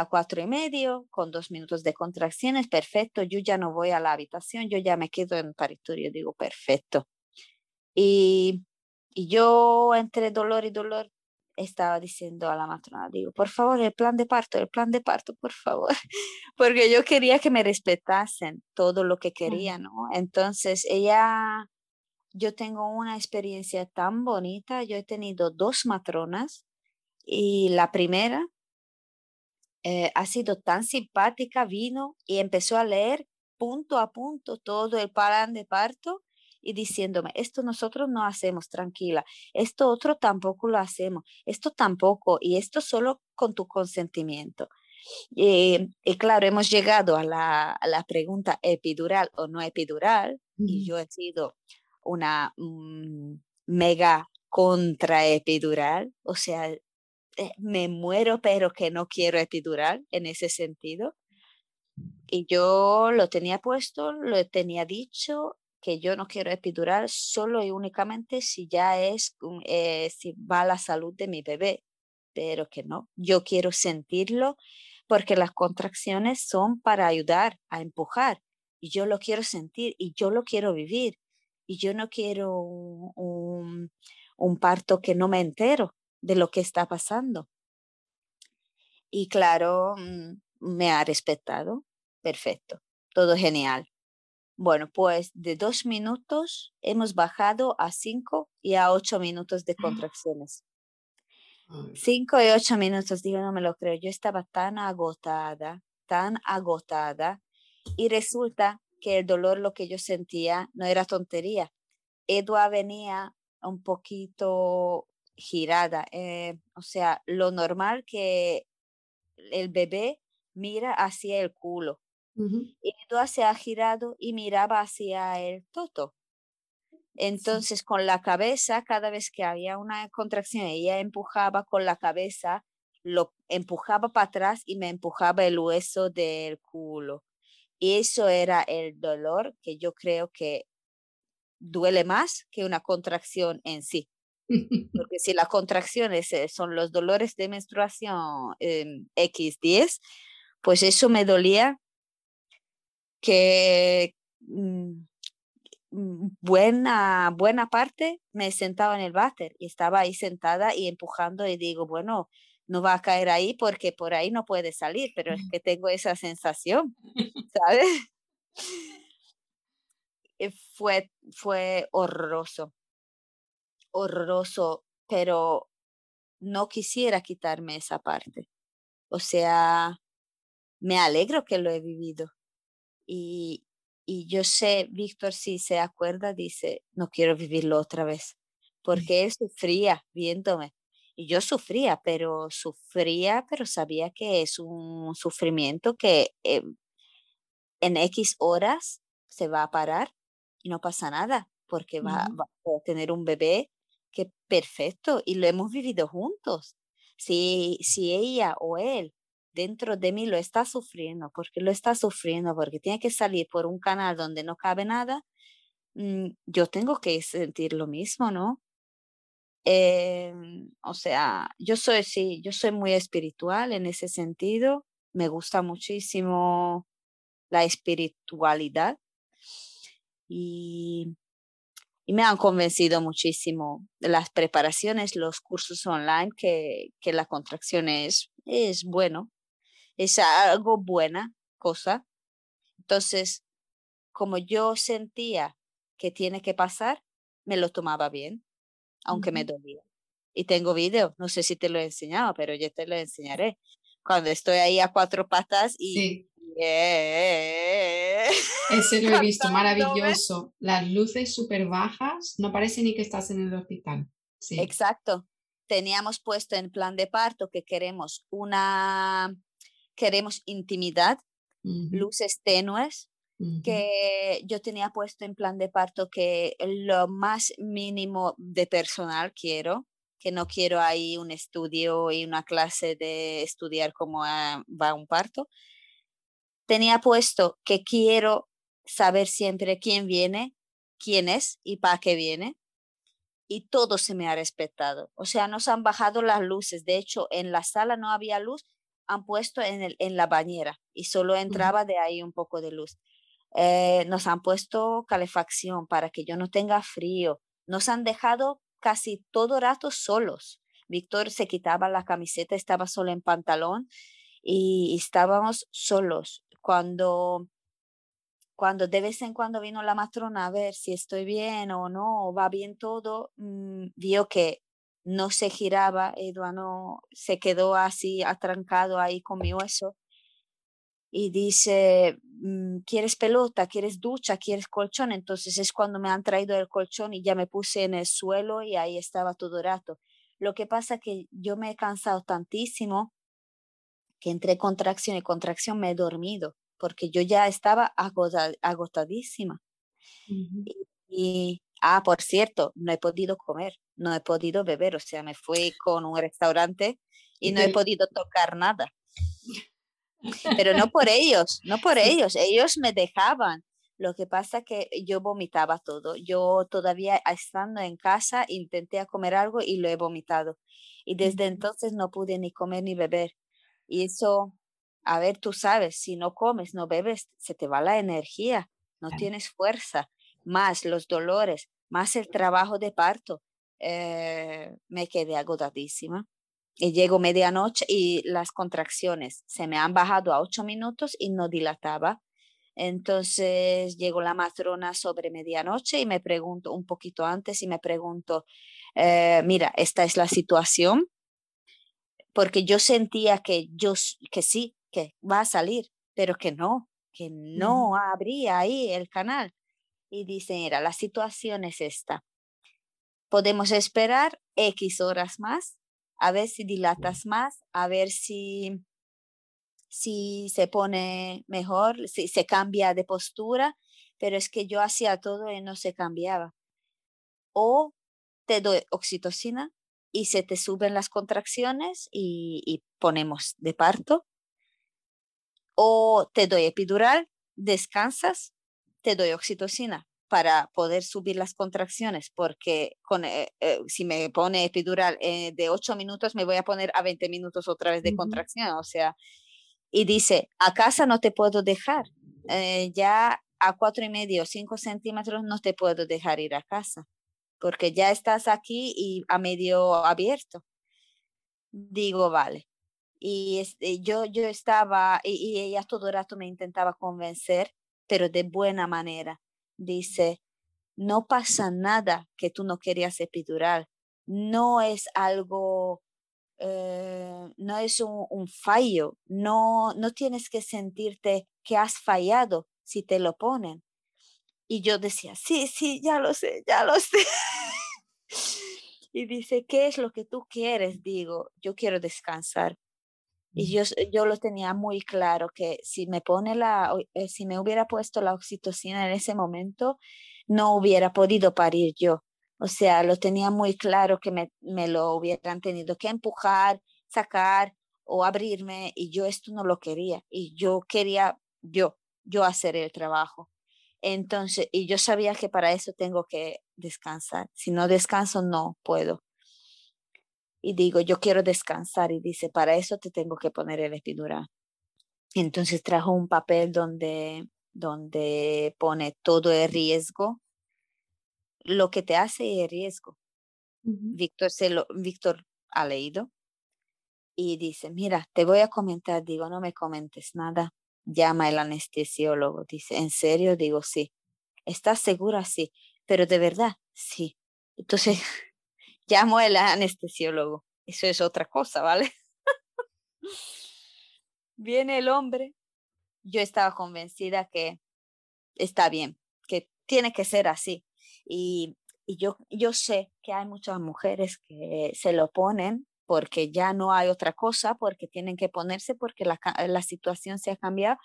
a cuatro y medio, con dos minutos de contracciones, perfecto. Yo ya no voy a la habitación, yo ya me quedo en paritorio, digo, perfecto. Y, y yo entre dolor y dolor estaba diciendo a la matrona, digo, por favor, el plan de parto, el plan de parto, por favor, porque yo quería que me respetasen todo lo que quería, ¿no? Entonces, ella, yo tengo una experiencia tan bonita, yo he tenido dos matronas y la primera eh, ha sido tan simpática, vino y empezó a leer punto a punto todo el plan de parto y diciéndome, esto nosotros no hacemos, tranquila, esto otro tampoco lo hacemos, esto tampoco, y esto solo con tu consentimiento. Eh, y claro, hemos llegado a la, a la, pregunta epidural o no epidural, y yo he sido una mm, mega contra epidural, o sea, me muero, pero que no quiero epidural en ese sentido. Y yo lo tenía puesto, lo tenía dicho que yo no quiero epidural solo y únicamente si ya es, eh, si va la salud de mi bebé, pero que no, yo quiero sentirlo porque las contracciones son para ayudar a empujar y yo lo quiero sentir y yo lo quiero vivir y yo no quiero un, un parto que no me entero de lo que está pasando. Y claro, mm, me ha respetado, perfecto, todo genial. Bueno, pues de dos minutos hemos bajado a cinco y a ocho minutos de contracciones. Cinco y ocho minutos, digo, no me lo creo. Yo estaba tan agotada, tan agotada, y resulta que el dolor, lo que yo sentía, no era tontería. Edua venía un poquito girada, eh, o sea, lo normal que el bebé mira hacia el culo. Y se ha girado y miraba hacia el toto. Entonces, con la cabeza, cada vez que había una contracción, ella empujaba con la cabeza, lo empujaba para atrás y me empujaba el hueso del culo. Y eso era el dolor que yo creo que duele más que una contracción en sí. Porque si las contracciones eh, son los dolores de menstruación X10, pues eso me dolía que mm, mm, buena, buena parte me sentaba en el váter y estaba ahí sentada y empujando y digo, bueno, no va a caer ahí porque por ahí no puede salir, pero es que tengo esa sensación, ¿sabes? fue, fue horroroso, horroroso, pero no quisiera quitarme esa parte. O sea, me alegro que lo he vivido. Y, y yo sé, Víctor, si se acuerda, dice, no quiero vivirlo otra vez, porque él sufría viéndome. Y yo sufría, pero sufría, pero sabía que es un sufrimiento que eh, en X horas se va a parar y no pasa nada, porque va, va, a tener un bebé perfecto y lo hemos vivido juntos. Si, si ella o él dentro de mí lo está sufriendo, porque lo está sufriendo, porque tiene que salir por un canal donde no cabe nada, mm, yo tengo que sentir lo mismo, ¿no? Em, o sea, yo soy, sí, yo soy muy espiritual en ese sentido, me gusta muchísimo la espiritualidad y, y me han convencido muchísimo las preparaciones, los cursos online, que, que la contracción es, es bueno, es algo buena cosa. Entonces, como yo sentía que tiene que pasar, me lo tomaba bien, aunque me dolía. Y tengo video, no sé si te lo he enseñado, pero yo te lo enseñaré. Cuando estoy ahí a cuatro patas y... Sí. Ese lo he visto, maravilloso. Las luces súper bajas, no parece ni que estás en el hospital. Sí. Exacto. Teníamos puesto en plan de parto que queremos una queremos intimidad, luces tenues, que yo tenía puesto en plan de parto que lo más mínimo de personal quiero, que no quiero ahí un estudio y una clase de estudiar cómo va un parto. Tenía puesto que quiero saber siempre quién viene, quién es y para qué viene. Y todo se me ha respetado. O sea, nos han bajado las luces. De hecho, en la sala no había luz han puesto en, el, en la bañera y solo entraba de ahí un poco de luz. Eh, nos han puesto calefacción para que yo no tenga frío. Nos han dejado casi todo rato solos. Víctor se quitaba la camiseta, estaba solo en pantalón y, estábamos solos. Cuando, cuando de vez en cuando vino la matrona a ver si estoy bien o no, o va bien todo, mm, vio que no se giraba, Eduardo se quedó así atrancado ahí con mi hueso y dice, mm, ¿quieres pelota? ¿Quieres ducha? ¿Quieres colchón? Entonces es cuando me han traído el colchón y ya me puse en el suelo y ahí estaba todo el rato. Lo que pasa que yo me he cansado tantísimo que entre contracción y contracción me he dormido porque yo ya estaba agotadísima. y, Ah, por cierto, no he podido comer, no he podido beber, o sea, me fui con un restaurante y no he podido tocar nada. Pero no por ellos, no por ellos, ellos me dejaban. Lo que pasa que yo vomitaba todo. Yo todavía estando en casa intenté comer algo y lo he vomitado. Y desde entonces no pude ni comer ni beber. Y eso, a ver, tú sabes, si no comes, no bebes, se te va la energía, no tienes fuerza más los dolores, más el trabajo de parto, eh, me quedé agotadísima. Y llego medianoche y las contracciones se me han bajado a ocho minutos y no dilataba. Entonces llegó la matrona sobre medianoche y me pregunto, un poquito antes, y me pregunto, eh, mira, esta es la situación, porque yo sentía que yo, que sí, que va a salir, pero que no, que no abría ahí el canal y dice, mira, la situación es esta. podemos esperar X horas más, a ver si dilatas más, a ver si, si se pone mejor, si se cambia de postura, pero es que yo hacía todo y no se cambiaba. O te doy oxitocina y se te suben las contracciones y, y ponemos de parto. O te doy epidural, descansas, te doy oxitocina para poder subir las contracciones, porque con, eh, eh, si me pone epidural eh, de 8 minutos, me voy a poner a 20 minutos otra vez de contracción, o sea, y dice, a casa no te puedo dejar, ya a cuatro y medio, 5 centímetros no te puedo dejar ir a casa, porque ya estás aquí y a medio abierto. Digo, vale. Y este, yo, yo estaba, y, ella todo el rato me intentaba convencer, pero de buena manera dice, no pasa nada que tú no querías epidural, no es algo, eh, no es un, fallo, no, no tienes que sentirte que has fallado si te lo ponen. Y yo decía, sí, sí, ya lo sé, ya lo sé. y dice, ¿qué es lo que tú quieres? Digo, yo quiero descansar. Y yo, yo lo tenía muy claro que si me pone la, eh, si me hubiera puesto la oxitocina en ese momento, no hubiera podido parir yo. O sea, lo tenía muy claro que me, me lo hubieran tenido que empujar, sacar o abrirme y yo esto no lo quería. Y yo quería yo, yo hacer el trabajo. Entonces, y yo sabía que para eso tengo que descansar. Si no descanso, no puedo y digo, yo quiero descansar y dice, para eso te tengo que poner el epidural. Entonces trajo un papel donde, donde pone todo el riesgo, lo que te hace el riesgo. Víctor, se lo, Víctor ha leído y dice, mira, te voy a comentar, digo, no me comentes nada, llama el anestesiólogo, dice, ¿en serio? Digo, sí. ¿Estás segura? Sí, pero de verdad, sí. Entonces llamo al anestesiólogo. Eso es otra cosa, ¿vale? Viene el hombre. Yo estaba convencida que está bien, que tiene que ser así. Y, yo, yo sé que hay muchas mujeres que se lo ponen porque ya no hay otra cosa, porque tienen que ponerse, porque la, la situación se ha cambiado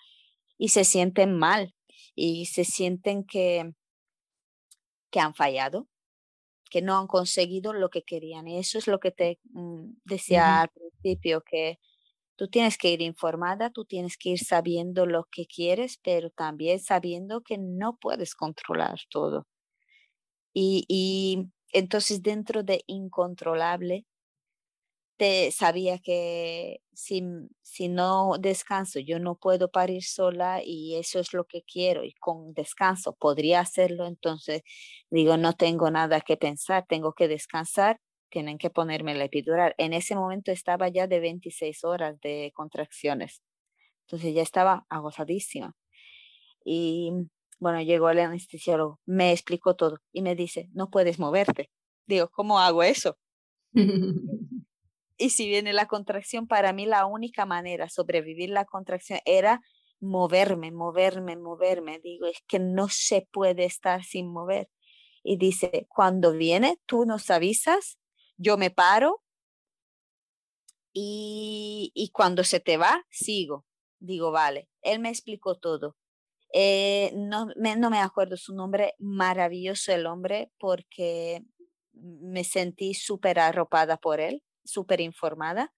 y se sienten mal y se sienten que, que han fallado que no han conseguido lo que querían. Y eso es lo que te mm, decía al principio, que tú tienes que ir informada, tú tienes que ir sabiendo lo que quieres, pero también sabiendo que no puedes controlar todo. Y, y entonces dentro de incontrolable, te sabía que si, si no descanso, yo no puedo parir sola y eso es lo que quiero y con descanso podría hacerlo, entonces digo, no tengo nada que pensar, tengo que descansar, tienen que ponerme la epidural. En ese momento estaba ya de 26 horas de contracciones, entonces ya estaba agotadísima. Y bueno, llegó el anestesiólogo, me explicó todo y me dice, no puedes moverte. Digo, ¿cómo hago eso? Y si viene la contracción, para mí la única manera sobrevivir la contracción era moverme, moverme, moverme. Digo, es que no se puede estar sin mover. Y dice, cuando viene, tú nos avisas, yo me paro y, y cuando se te va, sigo. Digo, vale, él me explicó todo. Eh, no, me, no me acuerdo su nombre, maravilloso el hombre, porque me sentí súper arropada por él súper informada.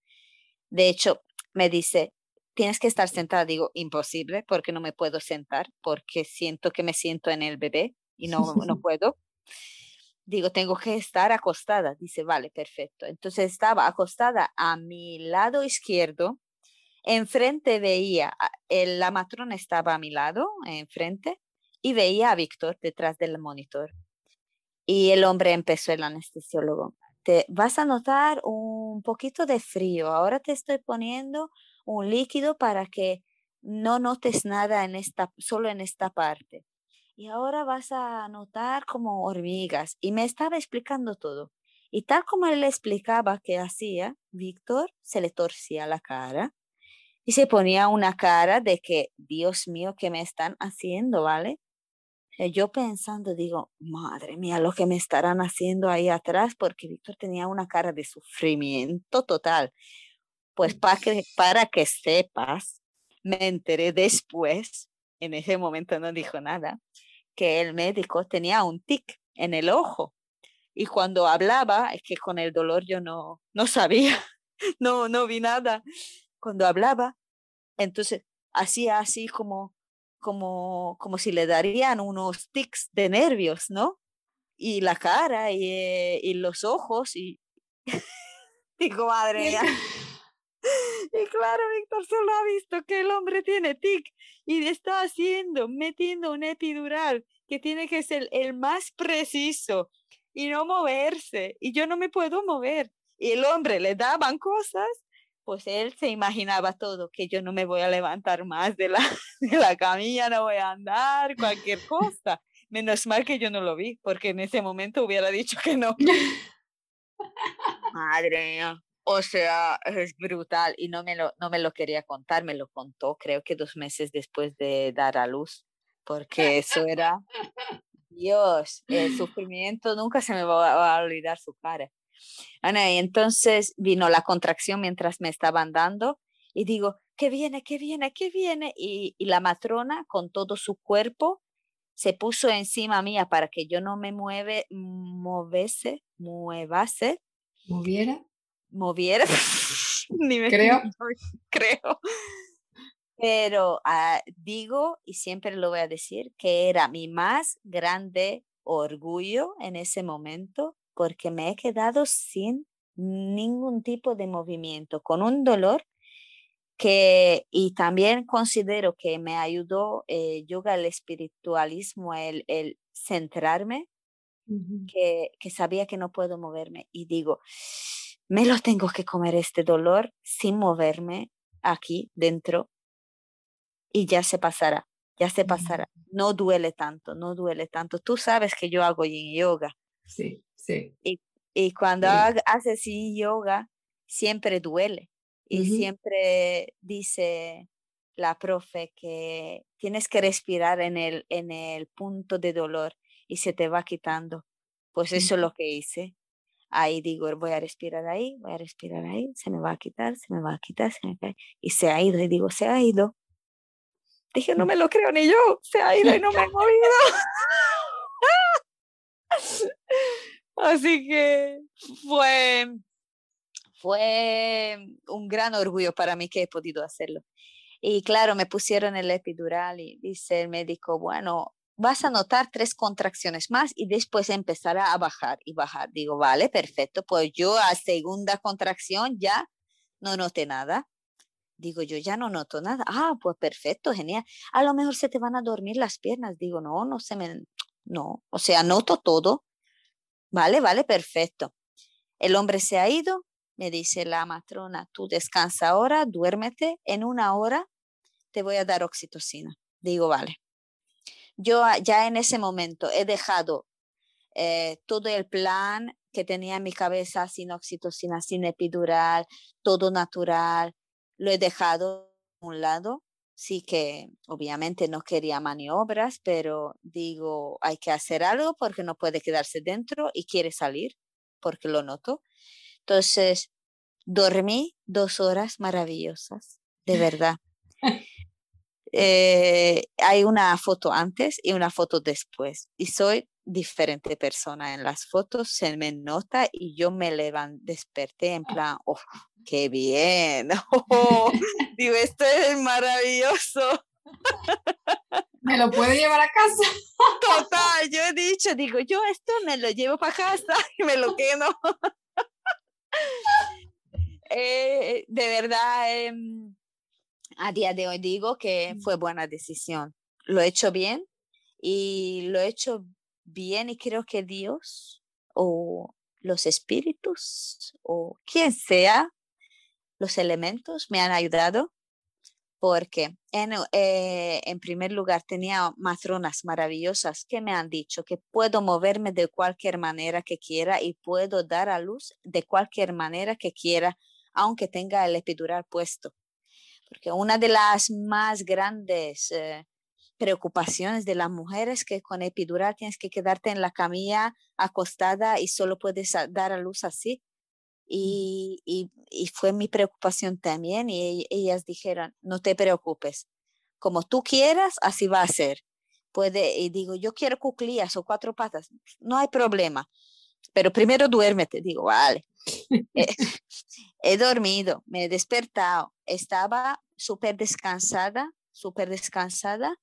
De hecho, me dice, tienes que estar sentada. Digo, imposible, porque no me puedo sentar, porque siento que me siento en el bebé y no, no puedo. Digo, tengo que estar acostada. Dice, vale, perfecto. Entonces estaba acostada a mi lado izquierdo. Enfrente veía, el, la matrona estaba a mi lado, enfrente, y veía a Víctor detrás del monitor. Y el hombre empezó el anestesiólogo vas a notar un poquito de frío. Ahora te estoy poniendo un líquido para que no notes nada en esta, solo en esta parte. Y ahora vas a notar como hormigas. Y me estaba explicando todo. Y tal como él le explicaba que hacía, Víctor se le torcía la cara y se ponía una cara de que, Dios mío, ¿qué me están haciendo? ¿Vale? Eh, yo pensando, digo, madre mía, lo que me estarán haciendo ahí atrás, porque Víctor tenía una cara de sufrimiento total. Pues para que, para que sepas, me enteré después, en ese momento no dijo nada, que el médico tenía un tic en el ojo. Y cuando hablaba, es que con el dolor yo no, no sabía, no, no vi nada. Cuando hablaba, entonces hacía así como como, como si le darían unos tics de nervios, ¿no? Y la cara y, eh, y los ojos y digo, madre mía. Y claro, Víctor solo ha visto que el hombre tiene tic y está haciendo, metiendo un epidural que tiene que ser el más preciso y no moverse. Y yo no me puedo mover. Y el hombre le daban cosas pues él se imaginaba todo, que yo no me voy a levantar más de la, de la camilla, no voy a andar, cualquier cosa. Menos mal que yo no lo vi, porque en ese momento hubiera dicho que no. Madre mía. O sea, es brutal y no me, lo, no me lo quería contar, me lo contó creo que dos meses después de dar a luz, porque eso era, Dios, el sufrimiento, nunca se me va a olvidar su cara. Ana, y entonces vino la contracción mientras me estaban dando y digo, ¿qué viene? ¿Qué viene? ¿Qué viene? Y, la matrona con todo su cuerpo se puso encima mía para que yo no me mueve, movese, muevase. ¿Moviera? Moviera. Ni me creo. creo. Pero ah, digo, y siempre lo voy a decir, que era mi más grande orgullo en ese momento porque me he quedado sin ningún tipo de movimiento, con un dolor que, y también considero que me ayudó eh, yoga, el espiritualismo, el, el centrarme, que, que sabía que no puedo moverme y digo, me lo tengo que comer este dolor sin moverme aquí dentro y ya se pasará, ya se pasará. No duele tanto, no duele tanto. Tú sabes que yo hago yin yoga. Sí. Y, y cuando haces yoga, siempre duele. Y siempre dice la profe que tienes que respirar en el, en el punto de dolor y se te va quitando. Pues eso es lo que hice. Ahí digo, voy a respirar ahí, voy a respirar ahí, se me va a quitar, se me va a quitar, se me cae. Y se ha ido, y digo, se ha ido. Dije, no me lo creo ni yo, se ha ido y no me he movido. Así que fue, fue un gran orgullo para mí que he podido hacerlo. Y claro, me pusieron el epidural y dice el médico, bueno, vas a notar tres contracciones más y después empezará a bajar y bajar. Digo, vale, perfecto. Pues yo a segunda contracción ya no noté nada. Digo, yo ya no noto nada. Ah, pues perfecto, genial. A lo mejor se te van a dormir las piernas. Digo, no, no se me, no. O sea, noto todo. Vale, vale, perfecto. El hombre se ha ido, me dice la matrona, tú descansa ahora, duérmete, en una hora te voy a dar oxitocina. Digo, vale. Yo ya en ese momento he dejado eh, todo el plan que tenía en mi cabeza sin oxitocina, sin epidural, todo natural, lo he dejado a un lado sí que obviamente no quería maniobras, pero digo, hay que hacer algo porque no puede quedarse dentro y quiere salir, porque lo noto. Entonces, dormí dos horas maravillosas, de verdad. Eh, hay una foto antes y una foto después y soy diferente persona en las fotos, se me nota y yo me levanté, desperté en plan, oh, qué bien, oh, digo, esto es maravilloso. Me lo puedo llevar a casa. Total, yo he dicho, digo, yo esto me lo llevo para casa y me lo quedo. Eh, de verdad, em, a día de hoy digo que fue buena decisión. Lo he hecho bien y lo he hecho bien y creo que Dios o los espíritus o quien sea los elementos me han ayudado porque en, eh, en, primer lugar tenía matronas maravillosas que me han dicho que puedo moverme de cualquier manera que quiera y puedo dar a luz de cualquier manera que quiera, aunque tenga el epidural puesto. Porque una de las más grandes eh, preocupaciones de las mujeres que con epidural tienes que quedarte en la camilla acostada y solo puedes dar a luz así. Y, y, y fue mi preocupación también y ellas dijeron, no te preocupes, como tú quieras, así va a ser. Puede, y digo, yo quiero cuclillas o cuatro patas, no hay problema, pero primero duérmete, digo, vale. Eh, he dormido, me he despertado, estaba súper descansada, súper descansada.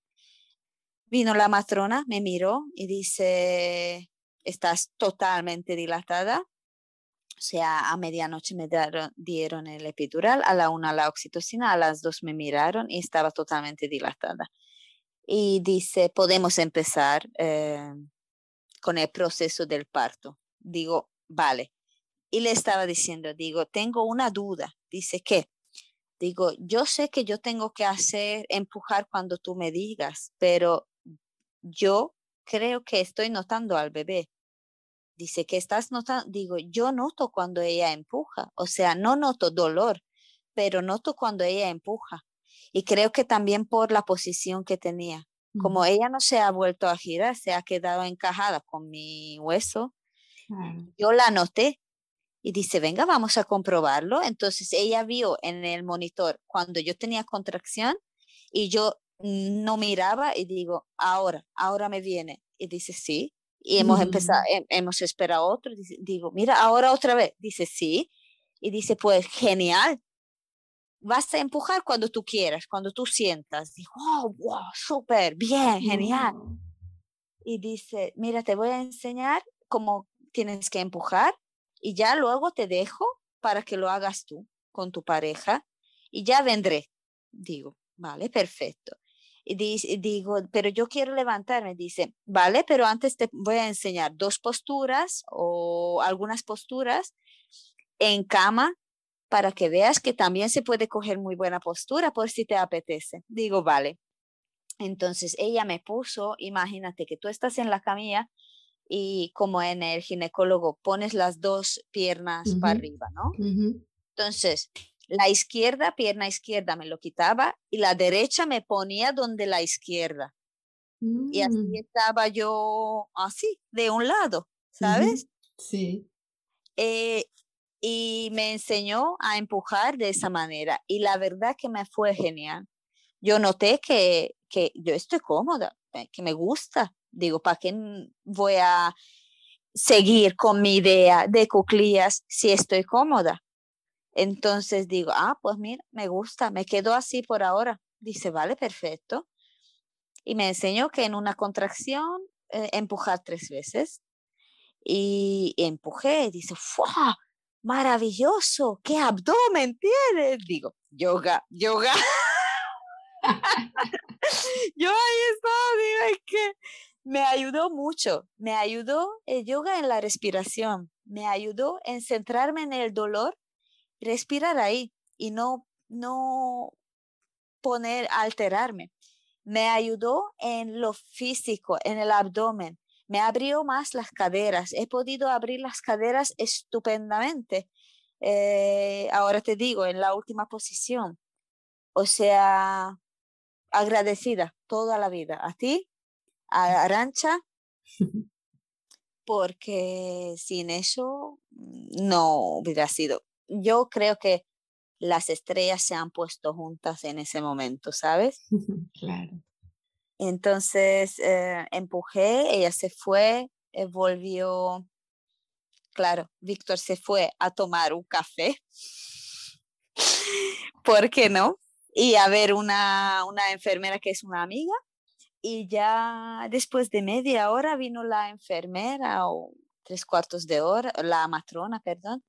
Vino la matrona, me miró y dice, estás totalmente dilatada. O sea, a medianoche me dieron, el epidural, a la una la oxitocina, a las dos me miraron y estaba totalmente dilatada. Y dice, podemos empezar eh, con el proceso del parto. Digo, vale. Y le estaba diciendo, digo, tengo una duda. Dice, ¿qué? Digo, yo sé que yo tengo que hacer, empujar cuando tú me digas, pero yo creo que estoy notando al bebé. Dice que estás notando, digo, yo noto cuando ella empuja, o sea, no noto dolor, pero noto cuando ella empuja. Y creo que también por la posición que tenía. Como ella no se ha vuelto a girar, se ha quedado encajada con mi hueso, yo la noté y dice, venga, vamos a comprobarlo. Entonces ella vio en el monitor cuando yo tenía contracción y yo no miraba y digo, ahora, ahora me viene. Y dice, sí. Y hemos empezado, hemos esperado otro. Digo, mira, ahora otra vez. Dice, sí. Y dice, pues genial. Vas a empujar cuando tú quieras, cuando tú sientas. Digo, oh, wow, súper, bien, genial. Y dice, mira, te voy a enseñar cómo tienes que empujar y ya luego te dejo para que lo hagas tú con tu pareja y ya vendré. Digo, vale, perfecto. Y digo, pero yo quiero levantarme. Dice, vale, pero antes te voy a enseñar dos posturas o algunas posturas en cama para que veas que también se puede coger muy buena postura por si te apetece. Digo, vale. Entonces ella me puso, imagínate que tú estás en la camilla y como en el ginecólogo pones las dos piernas para arriba, ¿no? Entonces, la izquierda, pierna izquierda me lo quitaba y la derecha me ponía donde la izquierda. Y así mm. estaba yo así, de un lado, ¿sabes? Sí. Eh, y me enseñó a empujar de esa manera y la verdad que me fue genial. Yo noté que, que yo estoy cómoda, eh, que me gusta, Digo, ¿para qué voy a seguir con mi idea de cuclillas si estoy cómoda? Entonces digo, ah, pues mira, me gusta, me quedo así por ahora. Dice, vale, perfecto. Y me enseñó que en una contracción eh, empujar tres veces. Y, empujé, dice, ¡fua! Maravilloso, qué abdomen tienes. Digo, yoga, yoga. Yo ahí estaba, digo, es que me ayudó mucho, me ayudó el yoga en la respiración, me ayudó en centrarme en el dolor, respirar ahí y no, no poner, alterarme. Me ayudó en lo físico, en el abdomen, me abrió más las caderas, he podido abrir las caderas estupendamente. Eh, ahora te digo, en la última posición. O sea, agradecida toda la vida a ti a Arancha, porque sin eso mm, no hubiera sido. Yo creo que las estrellas se han puesto juntas en ese momento, ¿sabes? Claro. Entonces eh, empujé, ella se fue, eh, volvió, claro, Víctor se fue a tomar un café, ¿por qué no? Y a ver una, una enfermera que es una amiga y ya después de media hora vino la enfermera o tres cuartos de hora, la matrona, perdón,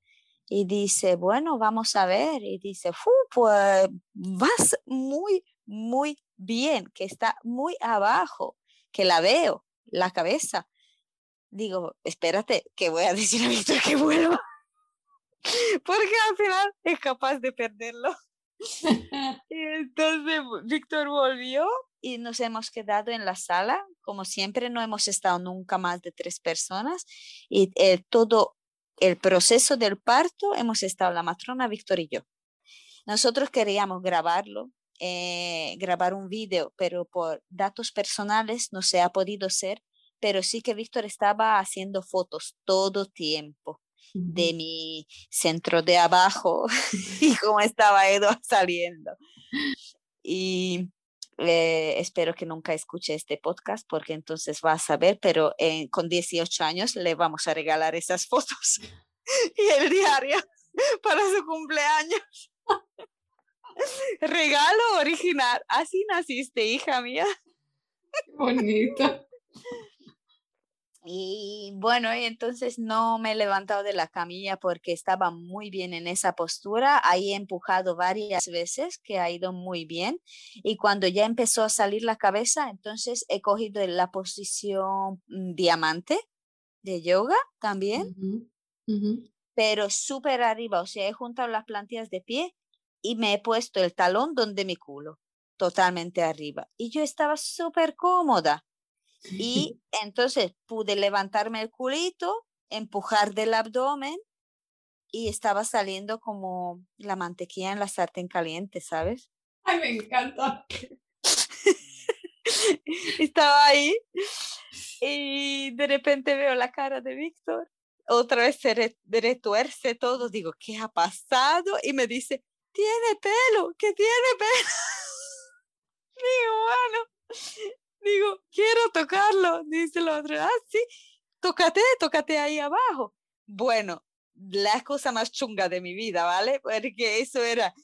y dice, bueno, vamos a ver. Y dice, pues vas muy, muy bien, que está muy abajo, que la veo, la cabeza. Digo, espérate, que voy a decir a Víctor que vuelva, porque al final es capaz de perderlo. y entonces Víctor volvió y nos hemos quedado en la sala. Como siempre, no hemos estado nunca más de tres personas y eh, todo el proceso del parto hemos estado la matrona, Víctor y yo. Nosotros queríamos grabarlo eh, grabar un vídeo, pero por datos personales no se ha podido hacer, pero sí que Víctor estaba haciendo fotos todo tiempo de mi centro de abajo y cómo estaba Edo saliendo. Y eh, espero que nunca escuche este podcast porque entonces va a saber, pero eh, con 18 años le vamos a regalar esas fotos y el diario para su cumpleaños. Regalo original. Así naciste, hija mía. bonito. Y bueno, y entonces no me he levantado de la camilla porque estaba muy bien en esa postura. Ahí he empujado varias veces, que ha ido muy bien. Y cuando ya empezó a salir la cabeza, entonces he cogido la posición mm, diamante de yoga también, pero súper arriba. O sea, he juntado las plantillas de pie y me he puesto el talón donde mi culo, totalmente arriba. Y yo estaba súper cómoda. Y entonces pude levantarme el culito, empujar del abdomen y estaba saliendo como la mantequilla en la sartén caliente, ¿sabes? Ay, me encanta. estaba ahí y de repente veo la cara de Víctor. Otra vez se retuerce todo. Digo, ¿qué ha pasado? Y me dice, tiene pelo, que tiene pelo. Digo, bueno, Digo, quiero tocarlo. Dice el otro, ah, sí, tócate, tócate ahí abajo. Bueno, la cosa más chunga de mi vida, ¿vale? Porque eso era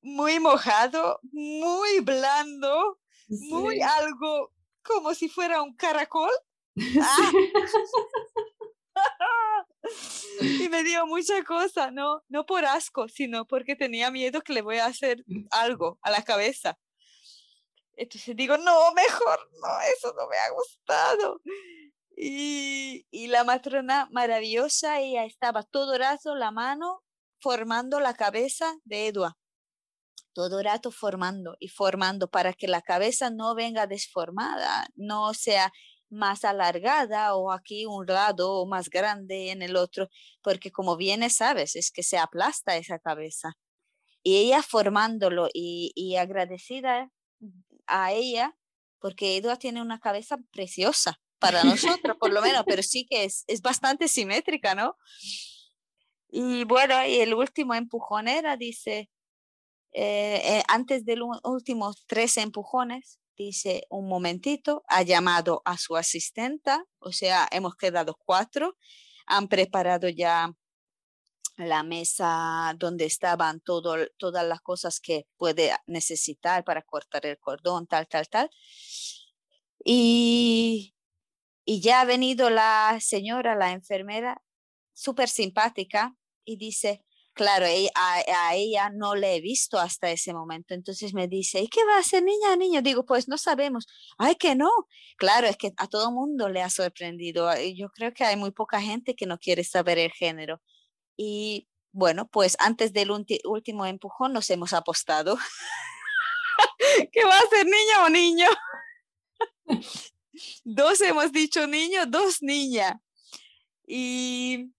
muy mojado, muy blando, muy algo como si fuera un caracol. Ah. y me dio mucha cosa, no, no por asco, sino porque tenía miedo que le voy a hacer mm. algo a la cabeza. Entonces digo, no, mejor no, eso no me ha gustado. Y, y la matrona maravillosa, ella estaba todo rato la mano formando la cabeza de Edua. Todo rato formando y formando para que la cabeza no venga desformada, no sea más alargada o aquí un lado o más grande en el otro, porque como viene, sabes, es que se aplasta esa cabeza. Y ella formándolo y, y agradecida a ella, porque Edward tiene una cabeza preciosa para nosotros, por lo menos, pero sí que es, es bastante simétrica, ¿no? Y bueno, y el último empujón era, dice, eh, eh, antes de los últimos tres empujones, dice, un momentito, ha llamado a su asistenta, o sea, hemos quedado cuatro, han preparado ya la mesa donde estaban todo, todas las cosas que puede necesitar para cortar el cordón, tal, tal, tal. Y, y ya ha venido la señora, la enfermera, súper simpática y dice, claro, a, a, ella no le he visto hasta ese momento. Entonces me dice, ¿y qué va a hacer niña, niño? Digo, pues no sabemos. Ay, que no. Claro, es que a todo mundo le ha sorprendido. Yo creo que hay muy poca gente que no quiere saber el género. Y bueno, pues antes del último empujón nos hemos apostado. ¿Qué va a ser niña o niño? dos hemos dicho niño, dos niña. Y,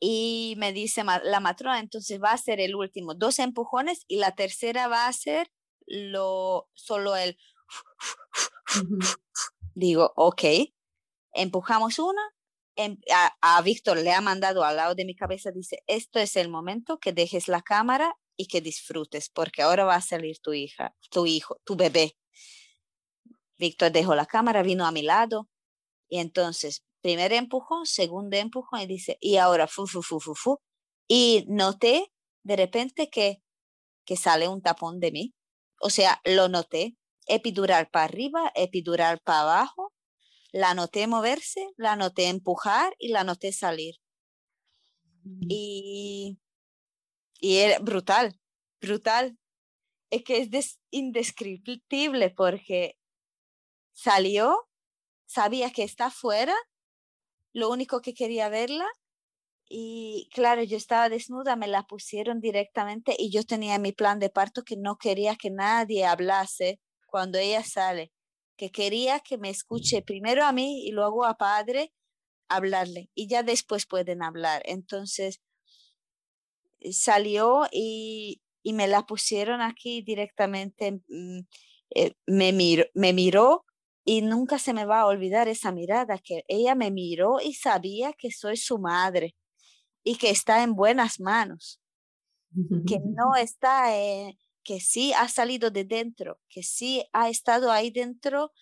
y me dice la matrona, entonces va a ser el último, dos empujones y la tercera va a ser lo, solo el... Digo, ok, empujamos una, a, Víctor le ha mandado al lado de mi cabeza, dice, esto es el momento que dejes la cámara y que disfrutes, porque ahora va a salir tu hija, tu hijo, tu bebé. Víctor dejó la cámara, vino a mi lado y entonces, primer empujón, segundo empujón y dice, y ahora, fu, fu, fu, fu, fu. Y noté de repente que, que sale un tapón de mí. O sea, lo noté. Epidural para arriba, epidural para abajo, la noté moverse, la noté empujar y la noté salir. Y, y era brutal, brutal. Es que es indescriptible porque salió, sabía que está fuera, lo único que quería verla y claro, yo estaba desnuda, me la pusieron directamente y yo tenía mi plan de parto que no quería que nadie hablase cuando ella sale que quería que me escuche primero a mí y luego a padre hablarle y ya después pueden hablar. Entonces salió y, y me la pusieron aquí directamente, mm, eh, me, miró, me miró y nunca se me va a olvidar esa mirada, que ella me miró y sabía que soy su madre y que está en buenas manos, que no está, eh, que sí ha salido de dentro, que sí ha estado ahí dentro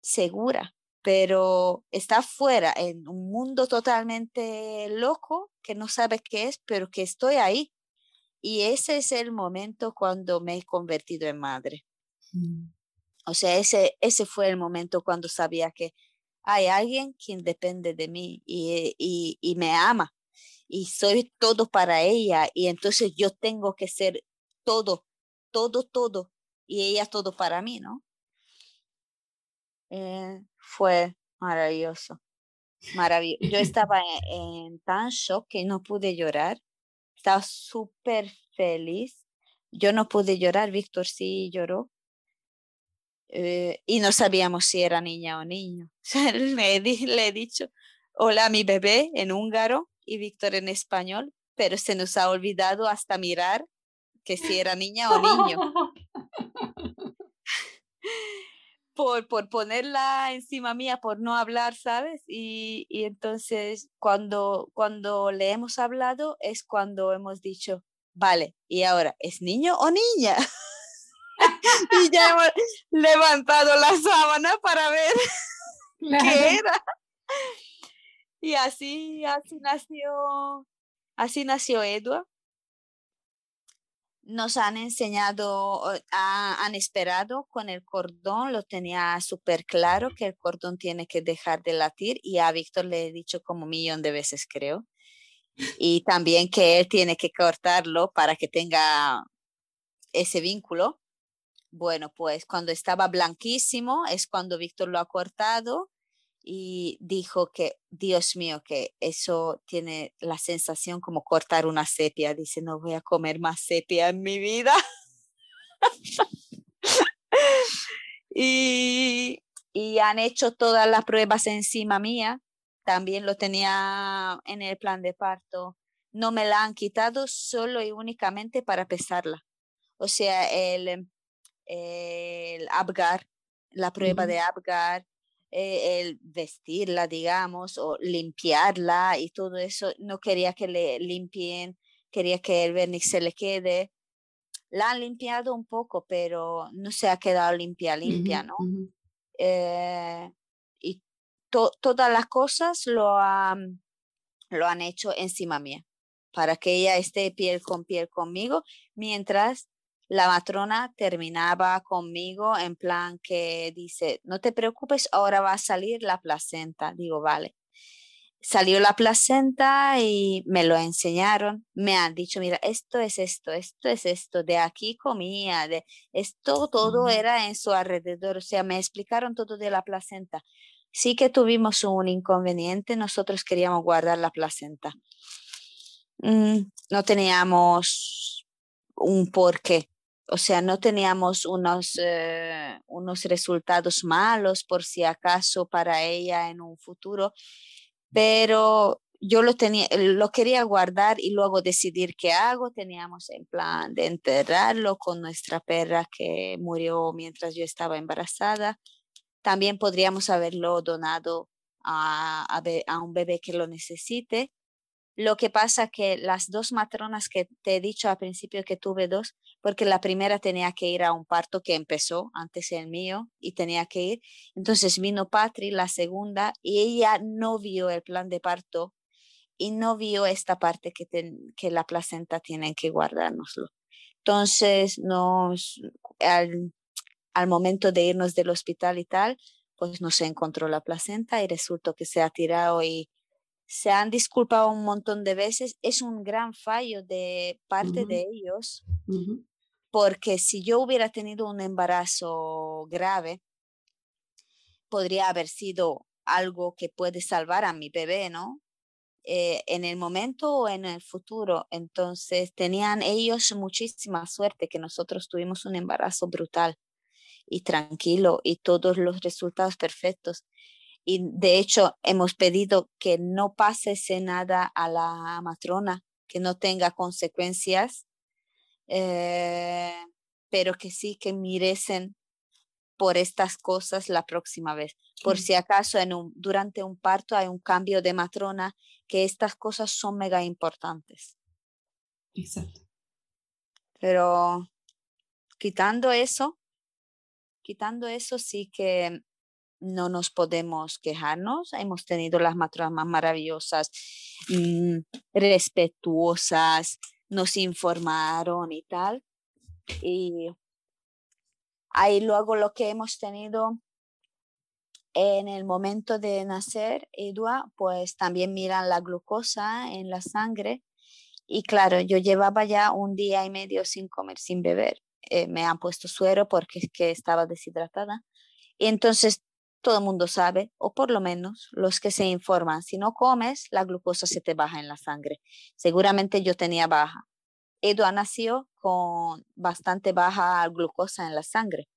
segura, pero está fuera en un mundo totalmente loco que no sabe qué es, pero que estoy ahí. Y ese es el momento cuando me he convertido en madre. Mm. O sea, ese, ese fue el momento cuando sabía que hay alguien quien depende de mí y, y, y me ama y soy todo para ella y entonces yo tengo que ser todo, todo, todo y ella todo para mí, ¿no? Eh, fue maravilloso, maravilloso. Yo estaba en, tan shock que no pude llorar, estaba súper feliz. Yo no pude llorar, Víctor sí lloró. Eh, y no sabíamos si era niña o niño. le, le he dicho, hola mi bebé en húngaro y Víctor en español, pero se nos ha olvidado hasta mirar que si era niña o niño. por, por ponerla encima mía, por no hablar, ¿sabes? Y, y entonces cuando, cuando le hemos hablado es cuando hemos dicho, vale, y ahora, ¿es niño o niña? y ya hemos levantado la sábana para ver qué era. Y así, así nació, así nació Edward. Nos han enseñado, han esperado con el cordón, lo tenía súper claro que el cordón tiene que dejar de latir y a Víctor le he dicho como un millón de veces, creo. Y también que él tiene que cortarlo para que tenga ese vínculo. Bueno, pues cuando estaba blanquísimo es cuando Víctor lo ha cortado y dijo que, Dios mío, que eso tiene la sensación como cortar una sepia. Dice, no voy a comer más sepia en mi vida. y, y han hecho todas las pruebas encima mía. También lo tenía en el plan de parto. No me la han quitado solo y únicamente para pesarla. O sea, el, el Abgar, la prueba de Abgar, eh, el vestirla, digamos, o limpiarla y todo eso. No quería que le limpien, quería que el verniz se le quede. La han limpiado un poco, pero no se ha quedado limpia, limpia, ¿no? Eh, y todas las cosas lo, han lo han hecho encima mía, para que ella esté piel con piel conmigo, mientras la matrona terminaba conmigo en plan que dice, no te preocupes, ahora va a salir la placenta. Digo, vale. Salió la placenta y me lo enseñaron. Me han dicho, mira, esto es esto, esto es esto, de aquí comía, de esto todo era en su alrededor. O sea, me explicaron todo de la placenta. Sí que tuvimos un inconveniente, nosotros queríamos guardar la placenta. Mm, no teníamos un porqué o sea, no teníamos unos, eh, unos resultados malos por si acaso para ella en un futuro, pero yo lo, tenía, lo quería guardar y luego decidir qué hago. Teníamos en plan de enterrarlo con nuestra perra que murió mientras yo estaba embarazada. También podríamos haberlo donado a, a un bebé que lo necesite. Lo que pasa que las dos matronas que te he dicho al principio que tuve dos, porque la primera tenía que ir a un parto que empezó antes el mío y tenía que ir. Entonces vino Patri, la segunda, y ella no vio el plan de parto y no vio esta parte que, que la placenta tiene que guardárnoslo. Entonces, nos, al, al momento de irnos del hospital y tal, pues no se encontró la placenta y resultó que se ha tirado y se han disculpado un montón de veces. Es un gran fallo de parte de ellos, porque si yo hubiera tenido un embarazo grave, podría haber sido algo que puede salvar a mi bebé, ¿no? Eh, en el momento o en el futuro. Entonces, tenían ellos muchísima suerte que nosotros tuvimos un embarazo brutal y tranquilo y todos los resultados perfectos y de hecho hemos pedido que no pase nada a la matrona, que no tenga consecuencias eh, pero que sí que miresen por estas cosas la próxima vez. Por si acaso en un, durante un parto hay un cambio de matrona, que estas cosas son mega importantes. Exacto. Pero quitando eso, quitando eso sí que no nos podemos quejarnos. Hemos tenido las matronas más maravillosas, respetuosas, nos informaron y tal. Y ahí luego lo que hemos tenido en el momento de nacer, Edua, pues también miran la glucosa en la sangre. Y claro, yo llevaba ya un día y medio sin comer, sin beber. Eh, me han puesto suero porque es que estaba deshidratada. Y entonces todo el mundo sabe, o por lo menos los que se informan, si no comes, la glucosa se te baja en la sangre. Seguramente yo tenía baja. Edua nació con bastante baja glucosa en la sangre.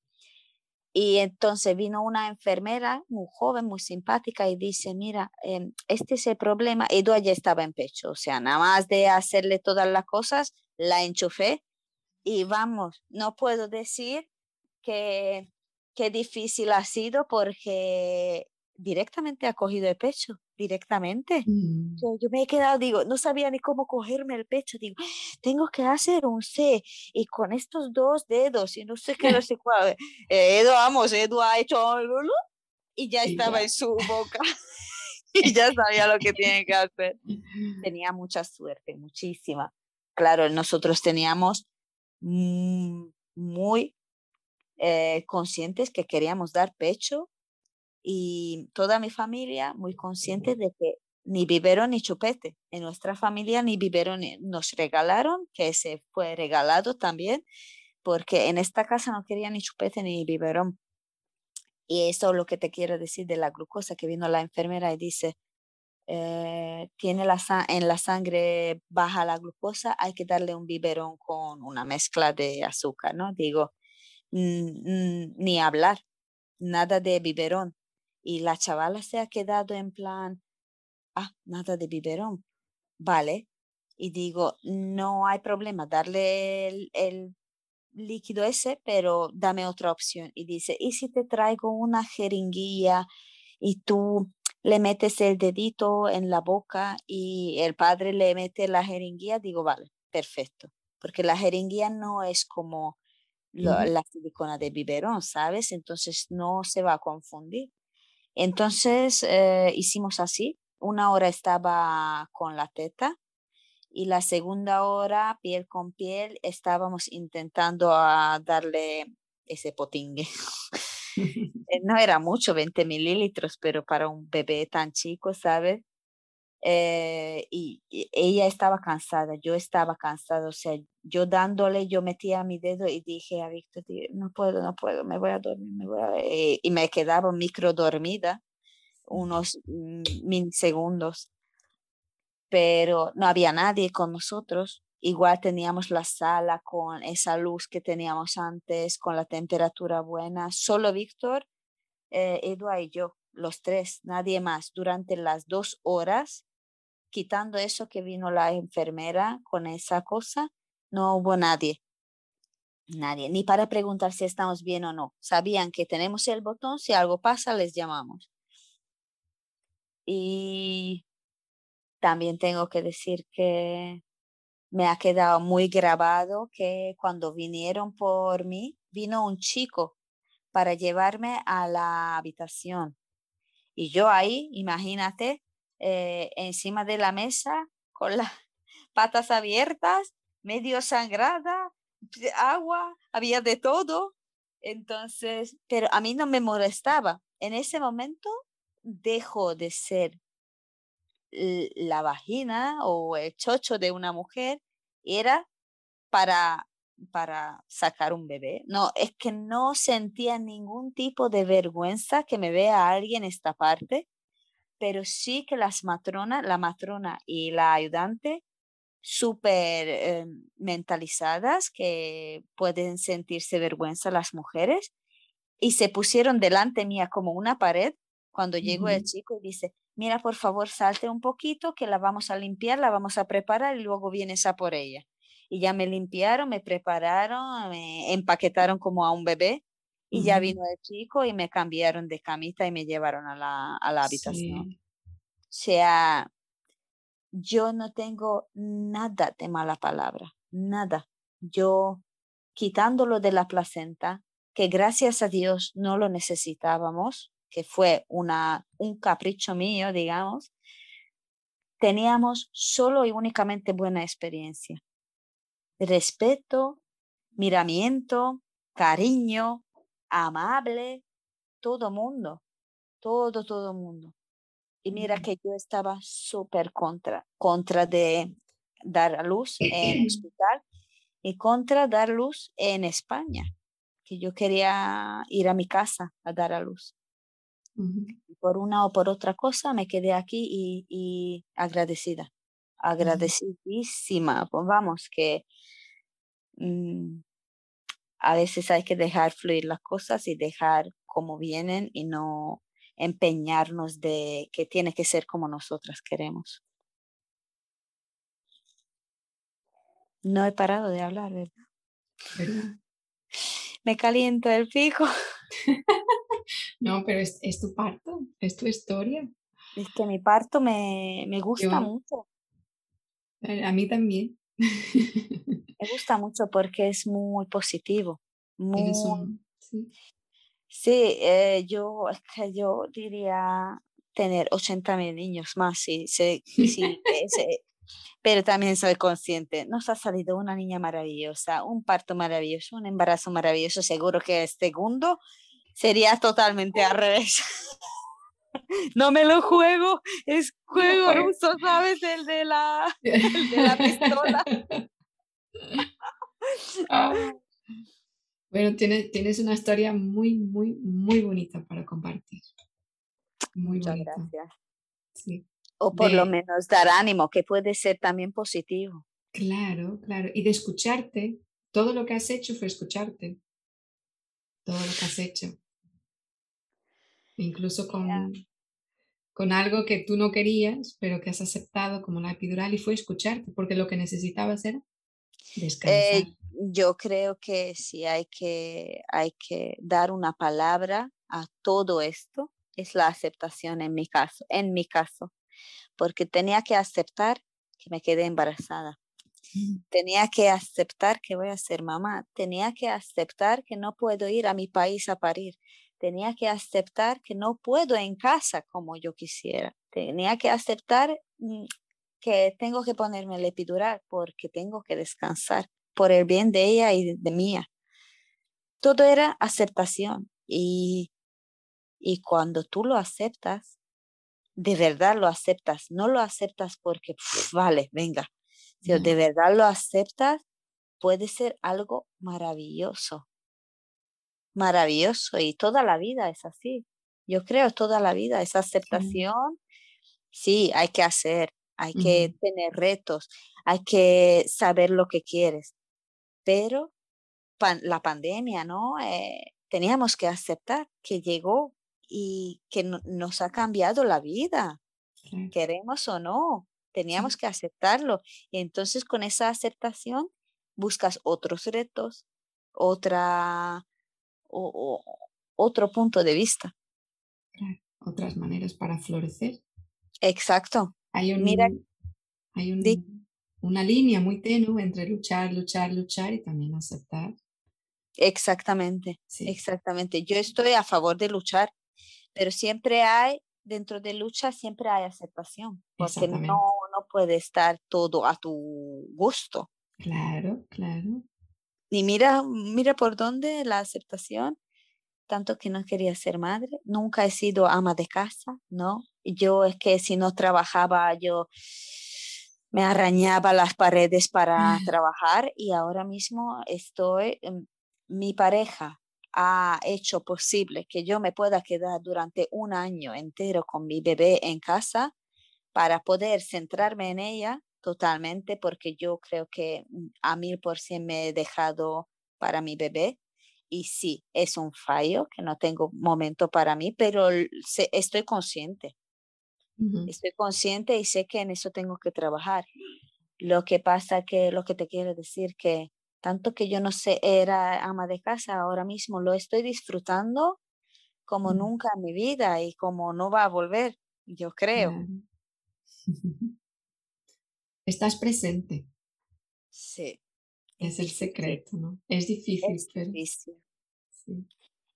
Y entonces vino una enfermera muy joven, muy simpática y dice, mira, em, este es el problema. Edua ya estaba en pecho, o sea, nada más de hacerle todas las cosas, la enchufé y vamos, no puedo decir que qué difícil ha sido porque directamente ha cogido el pecho, directamente. Mm. Yo, me he quedado, digo, no sabía ni cómo cogerme el pecho, digo, tengo que hacer un C y con estos dos dedos y no sé qué, no sé cuál. Eh, Edu, vamos, Edu ha hecho y ya estaba en su boca y ya sabía lo que tiene que hacer. Tenía mucha suerte, muchísima. Claro, nosotros teníamos muy eh, conscientes que queríamos dar pecho y toda mi familia muy consciente de que ni biberón ni chupete. En nuestra familia ni biberón nos regalaron, que se fue regalado también, porque en esta casa no quería ni chupete ni biberón. Y eso es lo que te quiero decir de la glucosa, que vino la enfermera y dice, eh, tiene la en la sangre baja la glucosa, hay que darle un biberón con una mezcla de azúcar, ¿no? Digo, ni hablar, nada de biberón. Y la chavala se ha quedado en plan, ah, nada de biberón, vale. Y digo, no hay problema, darle el, líquido ese, pero dame otra opción. Y dice, ¿y si te traigo una jeringuilla y tú le metes el dedito en la boca y el padre le mete la jeringuilla? Digo, vale, perfecto. Porque la jeringuilla no es como la silicona de biberón, ¿sabes? Entonces no se va a confundir. Entonces eh, hicimos así. Una hora estaba con la teta y la segunda hora, piel con piel, estábamos intentando a darle ese potingue. Eh, no era mucho, 20 mililitros, pero para un bebé tan chico, ¿sabes? Eh, y, ella estaba cansada, yo estaba cansada, o sea, yo dándole, yo metía mi dedo y dije a Víctor, no puedo, no puedo, me voy a dormir, me voy a... Eh, y me quedaba micro dormida unos milisegundos, pero no había nadie con nosotros. Igual teníamos la sala con esa luz que teníamos antes, con la temperatura buena. Solo Víctor, eh, Eduard y yo, los tres, nadie más. Durante las dos horas quitando eso que vino la enfermera con esa cosa, no hubo nadie. Nadie, ni para preguntar si estamos bien o no. Sabían que tenemos el botón, si algo pasa, les llamamos. Y también tengo que decir que me ha quedado muy grabado que cuando vinieron por mí, vino un chico para llevarme a la habitación. Y yo ahí, imagínate, eh, encima de la mesa con las patas abiertas, medio sangrada, agua, había de todo. Entonces, pero a mí no me molestaba. En ese momento dejó de ser la vagina o el chocho de una mujer, era para para sacar un bebé. No, es que no sentía ningún tipo de vergüenza que me vea alguien esta parte pero sí que las matronas, la matrona y la ayudante, súper eh, mentalizadas, que pueden sentirse vergüenza las mujeres, y se pusieron delante mía como una pared cuando llegó el chico y dice, mira, por favor, salte un poquito, que la vamos a limpiar, la vamos a preparar y luego vienes a por ella. y ya me limpiaron, me prepararon, me empaquetaron como a un bebé y ya vino el chico y me cambiaron de camita y me llevaron a la, a la habitación. O sea, yo no tengo nada de mala palabra, nada. Yo quitándolo de la placenta, que gracias a Dios no lo necesitábamos, que fue una, un capricho mío, digamos, teníamos solo y únicamente buena experiencia. Respeto, miramiento, cariño, amable, todo mundo, todo, todo mundo. Y mira que yo estaba súper contra, contra de dar a luz en hospital y contra dar luz en España, que yo quería ir a mi casa a dar a luz. Por una o por otra cosa me quedé aquí y, y agradecida, agradecidísima. Pues vamos, que mm, a veces hay que dejar fluir las cosas y dejar como vienen y no empeñarnos de que tiene que ser como nosotras queremos. No he parado de hablar, ¿verdad? Me caliento el pico. no, pero es, tu parto, es tu historia. Es que mi parto me, me gusta mucho. A mí también. me gusta mucho porque es muy positivo. Muy, sí, sí eh, yo, yo diría tener 80 mil niños más, sí, sí, sí, pero también soy consciente, nos ha salido una niña maravillosa, un parto maravilloso, un embarazo maravilloso, seguro que el segundo sería totalmente al revés. no me lo juego, es juego ruso, ¿sabes? El de la, el de la pistola. Ah. Bueno, tienes, tienes una historia muy, muy, muy bonita para compartir. Muy Muchas gracias. Sí o por lo menos dar ánimo, que puede ser también positivo. Claro, claro. Y de escucharte, todo lo que has hecho fue escucharte. Todo lo que has hecho. Incluso con, con algo que tú no querías, pero que has aceptado como la epidural y fue escucharte, porque lo que necesitabas era descansar. Eh, yo creo que sí hay que, hay que dar una palabra a todo esto, es la aceptación en mi caso, en mi caso porque tenía que aceptar que me quedé embarazada. Tenía que aceptar que voy a ser mamá. Tenía que aceptar que no puedo ir a mi país a parir. Tenía que aceptar que no puedo en casa como yo quisiera. Tenía que aceptar mm, que tengo que ponerme el epidural porque tengo que descansar por el bien de ella y de mía. Todo era aceptación y, y cuando tú lo aceptas, de verdad lo aceptas, no lo aceptas porque, vale, venga, si de verdad lo aceptas, puede ser algo maravilloso, maravilloso y toda la vida es así. Yo creo toda la vida esa aceptación, sí, hay que hacer, hay que tener retos, hay que saber lo que quieres, pero la pandemia, ¿no? Eh, teníamos que aceptar que llegó y que nos ha cambiado la vida, queremos o no, teníamos que aceptarlo. Y entonces con esa aceptación buscas otros retos, otra, o, otro punto de vista. Otras maneras para florecer. Exacto. Hay, un, Mira, hay un, una línea muy tenue entre luchar, luchar, luchar y también aceptar. Exactamente, exactamente. Yo estoy a favor de luchar, pero siempre hay, dentro de lucha, siempre hay aceptación, porque no, no puede estar todo a tu gusto. Claro, claro. Y mira, mira por dónde la aceptación, tanto que no quería ser madre, nunca he sido ama de casa, ¿no? Yo es que si no trabajaba, yo me arañaba las paredes para trabajar y ahora mismo estoy, mi pareja ha hecho posible que yo me pueda quedar durante un año entero con mi bebé en casa para poder centrarme en ella totalmente, porque yo creo que mm, a mil por cien me he dejado para mi bebé. Y sí, es un fallo que no tengo momento para mí, pero estoy consciente. Estoy consciente y sé que en eso tengo que trabajar. Lo que pasa que lo que te quiero decir que tanto que yo no sé, era ama de casa, ahora mismo lo estoy disfrutando como nunca en mi vida y como no va a volver, yo creo. Estás presente. Sí. Es, el secreto, ¿no? Es difícil. Es difícil.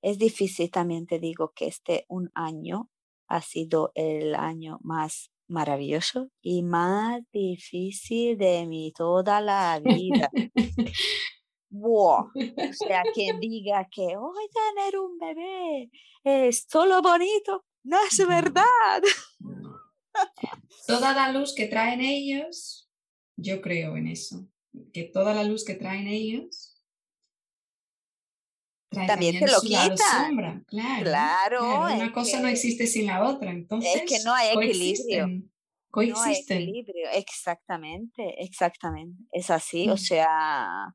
Es difícil también, te digo, que este un año ha sido el año más maravilloso y más difícil de mi toda la vida. wow. O sea, quien diga que hoy tener un bebé es solo bonito, no es verdad. Toda la luz que traen ellos, yo creo en eso, que toda la luz que traen ellos también, te lo quita. Claro, claro, una cosa no existe sin la otra, entonces es que no hay equilibrio. Coexisten. equilibrio, exactamente, exactamente, es así, o mm. sea,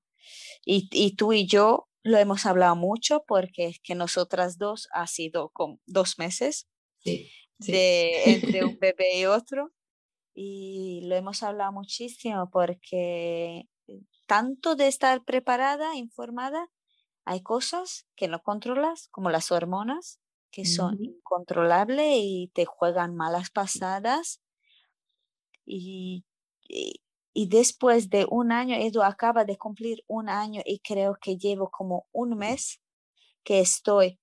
y, y, tú y yo lo hemos hablado mucho porque es que nosotras dos ha sido con dos meses De, entre un bebé y otro y lo hemos hablado muchísimo porque tanto de estar preparada, informada, hay cosas que no controlas, como las hormonas, que son incontrolables y te juegan malas pasadas. Y, y, después de un año, Edu acaba de cumplir un año y creo que llevo como un mes que estoy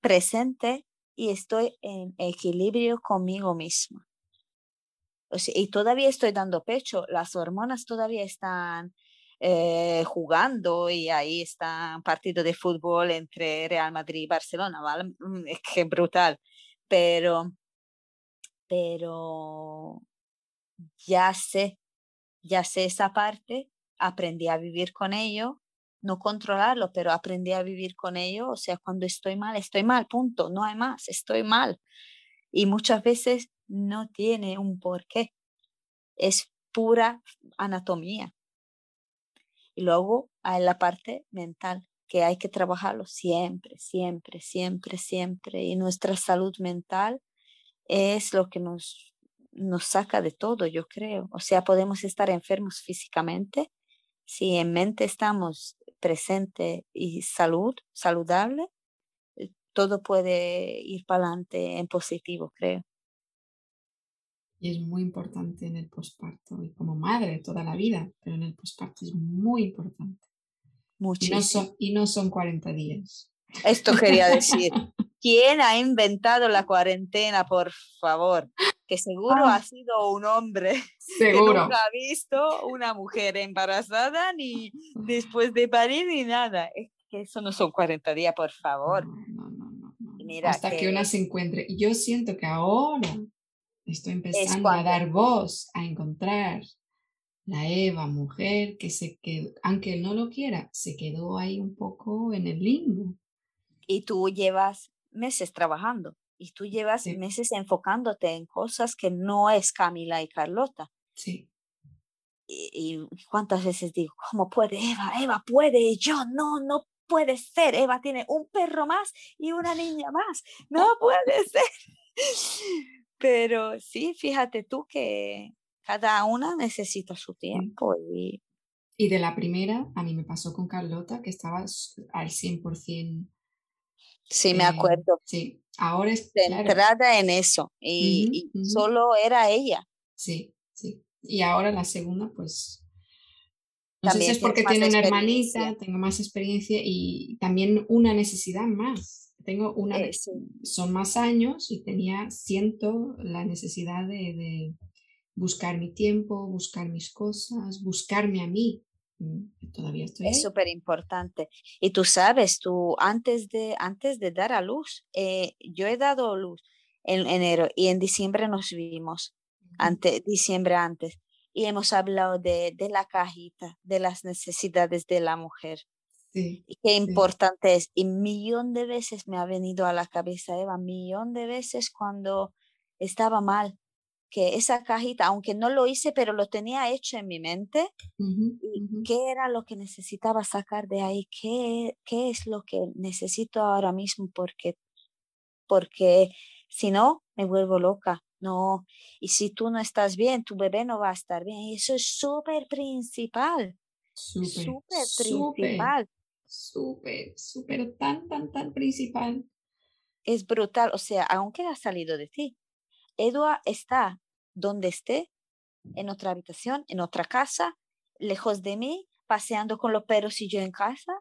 presente y estoy en equilibrio conmigo misma. Y todavía estoy dando pecho, las hormonas todavía están eh, jugando y ahí está un partido de fútbol entre Real Madrid y Barcelona, ¿vale? Mm, es que brutal, pero, pero ya sé, ya sé esa parte, aprendí a vivir con ello, no controlarlo, pero aprendí a vivir con ello, o sea, cuando estoy mal, estoy mal, punto, no hay más, estoy mal. Y muchas veces no tiene un porqué, es pura anatomía. Y luego hay la parte mental, que hay que trabajarlo siempre, siempre, siempre, siempre. Y nuestra salud mental es lo que nos, nos saca de todo, yo creo. O sea, podemos estar enfermos físicamente, si en mente estamos presente y salud, saludable, eh, todo puede ir para adelante en positivo, creo y es muy importante en el posparto y como madre toda la vida, pero en el posparto es muy importante. Muchísimo. Y no, son, y no son 40 días. Esto quería decir. ¿Quién ha inventado la cuarentena, por favor? Que seguro ha sido un hombre seguro. que nunca ha visto una mujer embarazada ni después de parir ni nada. Es que eso no son 40 días, por favor. No, no, no, Mira Hasta que... que una se encuentre. Y yo siento que ahora Estoy empezando a dar voz, a encontrar la Eva, mujer, que se quedó, aunque él no lo quiera, se quedó ahí un poco en el limbo. Y tú llevas meses trabajando y tú llevas meses enfocándote en cosas que no es Camila y Carlota. Sí. Y, y, cuántas veces digo, ¿cómo puede Eva? Eva puede y yo no, no puede ser. Eva tiene un perro más y una niña más. No puede ser. Pero sí, fíjate tú que cada una necesita su tiempo y... Y de la primera, a mí me pasó con Carlota, que estaba al 100%. Sí, me acuerdo. Sí, ahora es... Centrada en eso y, solo era ella. Sí, sí. Y ahora la segunda, pues... No sé si es porque tiene una hermanita, tengo más experiencia y también una necesidad más tengo una, eh, son más años y tenía, siento la necesidad de, buscar mi tiempo, buscar mis cosas, buscarme a mí. Todavía estoy. Es súper importante. Y tú sabes, tú antes de, antes de dar a luz, eh, yo he dado luz en enero y en diciembre nos vimos, ante, diciembre antes, y hemos hablado de, de la cajita, de las necesidades de la mujer. Sí, qué importante es. Y millón de veces me ha venido a la cabeza, Eva, millón de veces cuando estaba mal, que esa cajita, aunque no lo hice, pero lo tenía hecho en mi mente, y qué era lo que necesitaba sacar de ahí, qué, qué es lo que necesito ahora mismo, porque, porque si no, me vuelvo loca. No, y si tú no estás bien, tu bebé no va a estar bien. Y eso es súper principal. Súper principal. Súper, súper, tan, tan, tan principal. Es brutal. O sea, aunque ha salido de ti, Edua está donde esté, en otra habitación, en otra casa, lejos de mí, paseando con los perros y yo en casa.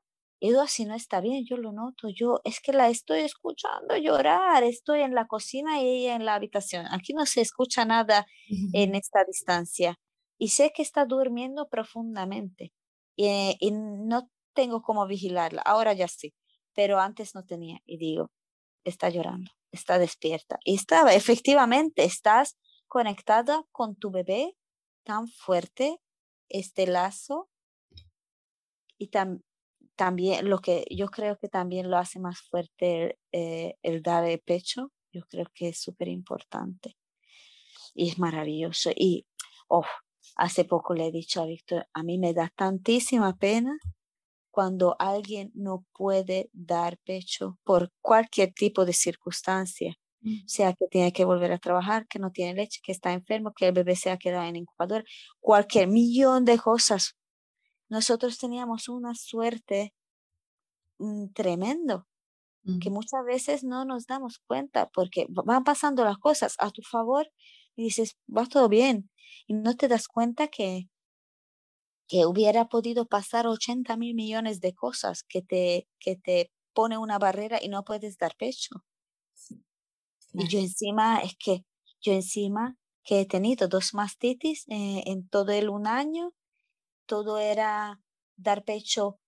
Edu así no está bien, yo lo noto, yo es que la estoy escuchando llorar, estoy en la cocina y ella en la habitación. Aquí no se escucha nada en esta distancia y sé que está durmiendo profundamente y, y no tengo cómo vigilarla. Ahora ya sí, pero antes no tenía y digo, está llorando, está despierta. Y estaba, efectivamente, estás conectada con tu bebé tan fuerte, este lazo y tan también lo que yo creo que también lo hace más fuerte eh, el dar el pecho, yo creo que es súper importante y es maravilloso. Y oh, hace poco le he dicho a Víctor, a mí me da tantísima pena cuando alguien no puede dar pecho por cualquier tipo de circunstancia, mm. sea que tiene que volver a trabajar, que no tiene leche, que está enfermo, que el bebé se ha quedado en incubador, cualquier millón de cosas nosotros teníamos una suerte mm, tremendo que muchas veces no nos damos cuenta porque van pasando las cosas a tu favor y dices, va todo bien y no te das cuenta que, que hubiera podido pasar 80 mil millones de cosas que te, que te pone una barrera y no puedes dar pecho. Y yo encima, es que yo encima que he tenido dos mastitis eh, en todo el un año todo era dar pecho,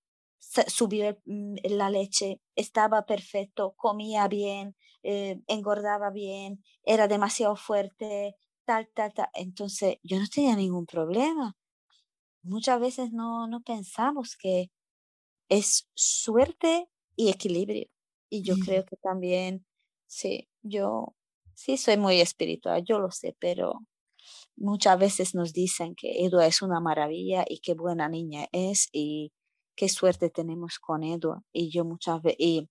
subir mm, la leche, estaba perfecto, comía bien, eh, engordaba bien, era demasiado fuerte, tal, tal, tal. Entonces yo no tenía ningún problema. Muchas veces no, no pensamos que es suerte y equilibrio. Y yo creo que también, sí, yo sí soy muy espiritual, yo lo sé, pero muchas veces nos dicen que Edua es una maravilla y qué buena niña es y qué suerte tenemos con Edua. Y yo muchas veces, y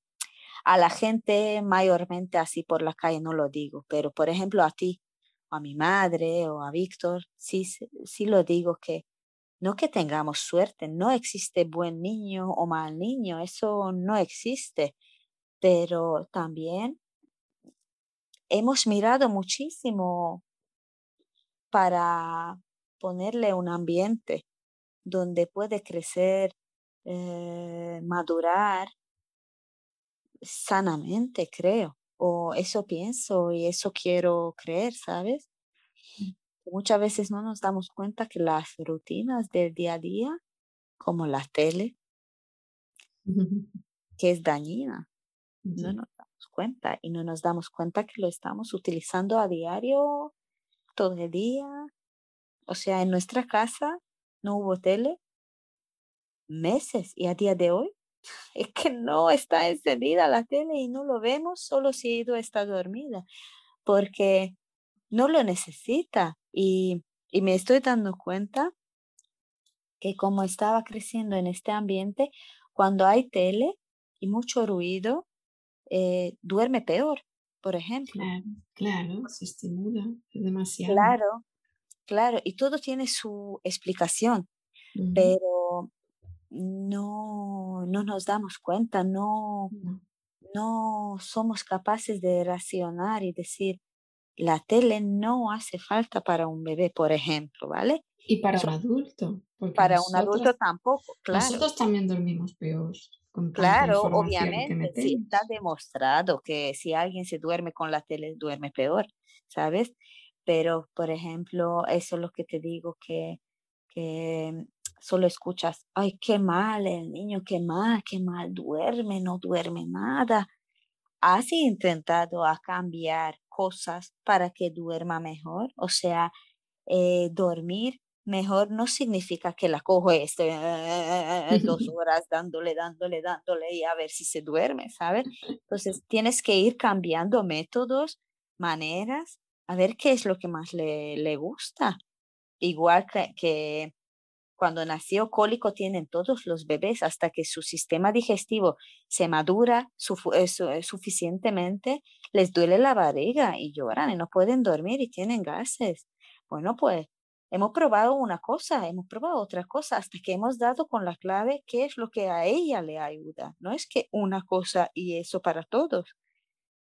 a la gente mayormente así por la calle no lo digo, pero por ejemplo a ti, o a mi madre o a Víctor, sí, sí lo digo que no que tengamos suerte, no existe buen niño o mal niño, eso no existe, pero también hemos mirado muchísimo para ponerle un ambiente donde puede crecer, eh, madurar sanamente, creo. O eso pienso y eso quiero creer, ¿sabes? Muchas veces no nos damos cuenta que las rutinas del día a día, como la tele, que es dañina, no nos damos cuenta y no nos damos cuenta que lo estamos utilizando a diario todo el día. O sea, en nuestra casa no hubo tele meses y a día de hoy es que no está encendida la tele y no lo vemos solo si Ido está dormida, porque no lo necesita. Y, y me estoy dando cuenta que como estaba creciendo en este ambiente, cuando hay tele y mucho ruido, eh, duerme peor por ejemplo. Claro, claro, se estimula demasiado. Claro, claro, y todo tiene su explicación, pero no, no nos damos cuenta, no, no, somos capaces de racionar y decir, la tele no hace falta para un bebé, por ejemplo, ¿vale? Y para un adulto. Para un adulto tampoco, claro. Nosotros también dormimos peor. Claro, obviamente, sí está demostrado que si alguien se duerme con la tele, duerme peor, ¿sabes? Pero, por ejemplo, eso es lo que te digo, que, que solo escuchas, ay, qué mal el niño, qué mal, qué mal duerme, no duerme nada. ¿Has intentado a cambiar cosas para que duerma mejor? O sea, eh, dormir mejor no significa que la cojo este, dos horas dándole, dándole, dándole y a ver si se duerme, ¿sabes? Entonces tienes que ir cambiando métodos, maneras, a ver qué es lo que más le, le gusta. Igual que, que cuando nació cólico tienen todos los bebés hasta que su sistema digestivo se madura eh, eh, suficientemente, les duele la barriga y lloran y no pueden dormir y tienen gases. Bueno, pues hemos probado una cosa, hemos probado otra cosa, hasta que hemos dado con la clave qué es lo que a ella le ayuda. No es que una cosa y eso para todos,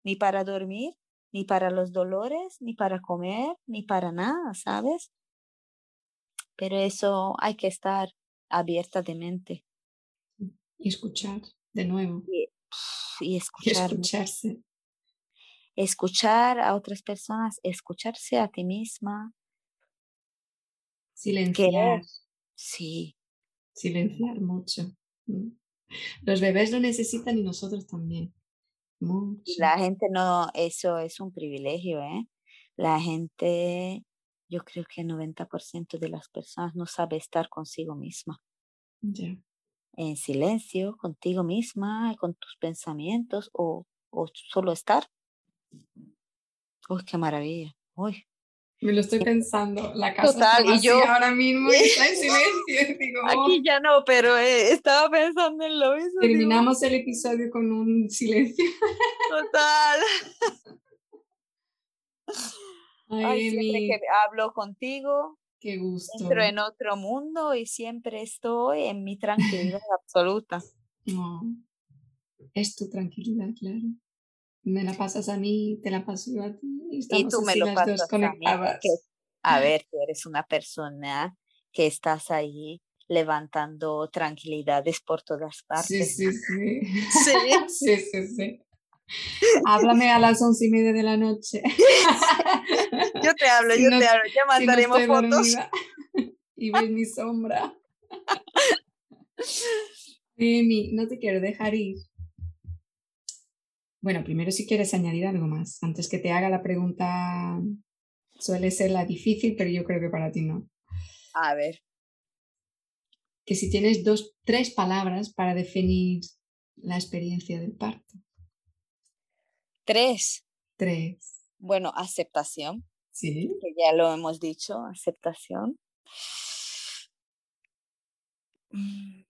ni para dormir, ni para los dolores, ni para comer, ni para nada, ¿sabes? Pero eso hay que estar abierta de mente. Y escuchar de nuevo. Y, escuchar. escucharse. Escuchar a otras personas, escucharse a ti misma. Silenciar. Sí. Silenciar mucho. Mm. Los bebés lo necesitan y nosotros también. Mucho. La gente no, eso es un privilegio, ¿eh? La gente yo creo que el 90% de las personas no sabe estar consigo misma. En silencio, contigo misma, con tus pensamientos o, o solo estar. Uy, qué maravilla. Uy. Me lo estoy pensando. La casa Total, está y yo ahora mismo está en silencio. Digo, Aquí ya no, pero eh, estaba pensando en lo mismo. Terminamos el episodio con un silencio. Total. Ay, siempre que hablo contigo, Qué gusto. entro en otro mundo y siempre estoy en mi tranquilidad absoluta. No, es tu tranquilidad, claro. Me la pasas a mí, te la paso yo a ti. Y, tú me lo pasas a mí. a ver, tú eres una persona que estás ahí levantando tranquilidades por todas partes. Sí, sí, sí. Sí, sí, sí. sí. Háblame a las once y media de la noche. yo te hablo, yo te hablo, ya mandaremos fotos. y ves mi sombra. Emi, no te quiero dejar ir. Bueno, primero si quieres añadir algo más, antes que te haga la pregunta, suele ser la difícil, pero yo creo que para ti no. A ver. Que si tienes dos, tres palabras para definir la experiencia del parto. Tres. Tres. Bueno, aceptación. Sí. Que ya lo hemos dicho, aceptación. Mm.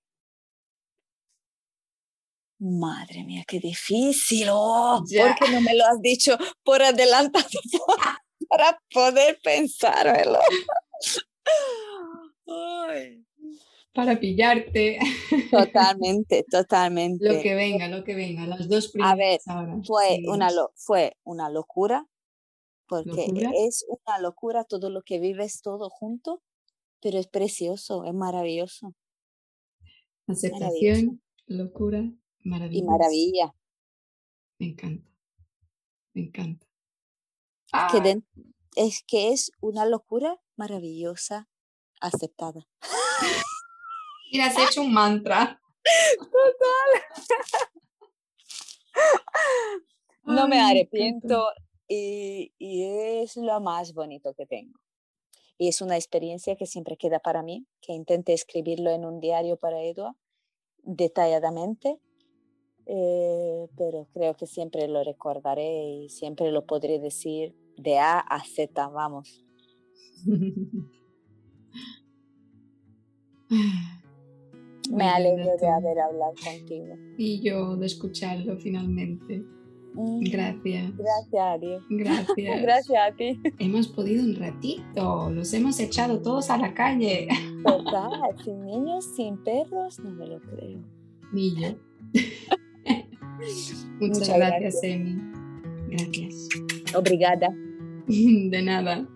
Madre mía, qué difícil. Oh, ¿Por qué no me lo has dicho por adelantado para poder pensármelo? Ay para pillarte. Totalmente, totalmente. Lo que venga, lo que venga, las dos primeras. A ver, fue, una fue una locura, porque es una locura todo lo que vives todo junto, pero es precioso, es maravilloso. Aceptación, locura, maravilla. Y maravilla. Me encanta, me encanta. Es, que ah. es que es una locura maravillosa aceptada. Y has hecho un mantra. Total. No me arrepiento y, y, es lo más bonito que tengo. Y es una experiencia que siempre queda para mí, que intenté escribirlo en un diario para Edua detalladamente, eh, pero creo que siempre lo recordaré y siempre lo podré decir de A a Z, vamos. Me alegro de haber hablado contigo. Y yo de escucharlo finalmente. Gracias. Gracias a Gracias. Gracias a ti. Hemos podido un ratito, los hemos echado todos a la calle. Total, sin niños, sin perros, no me lo creo. Ni yo. Muchas, gracias, Emi. Gracias. Obrigada. De nada.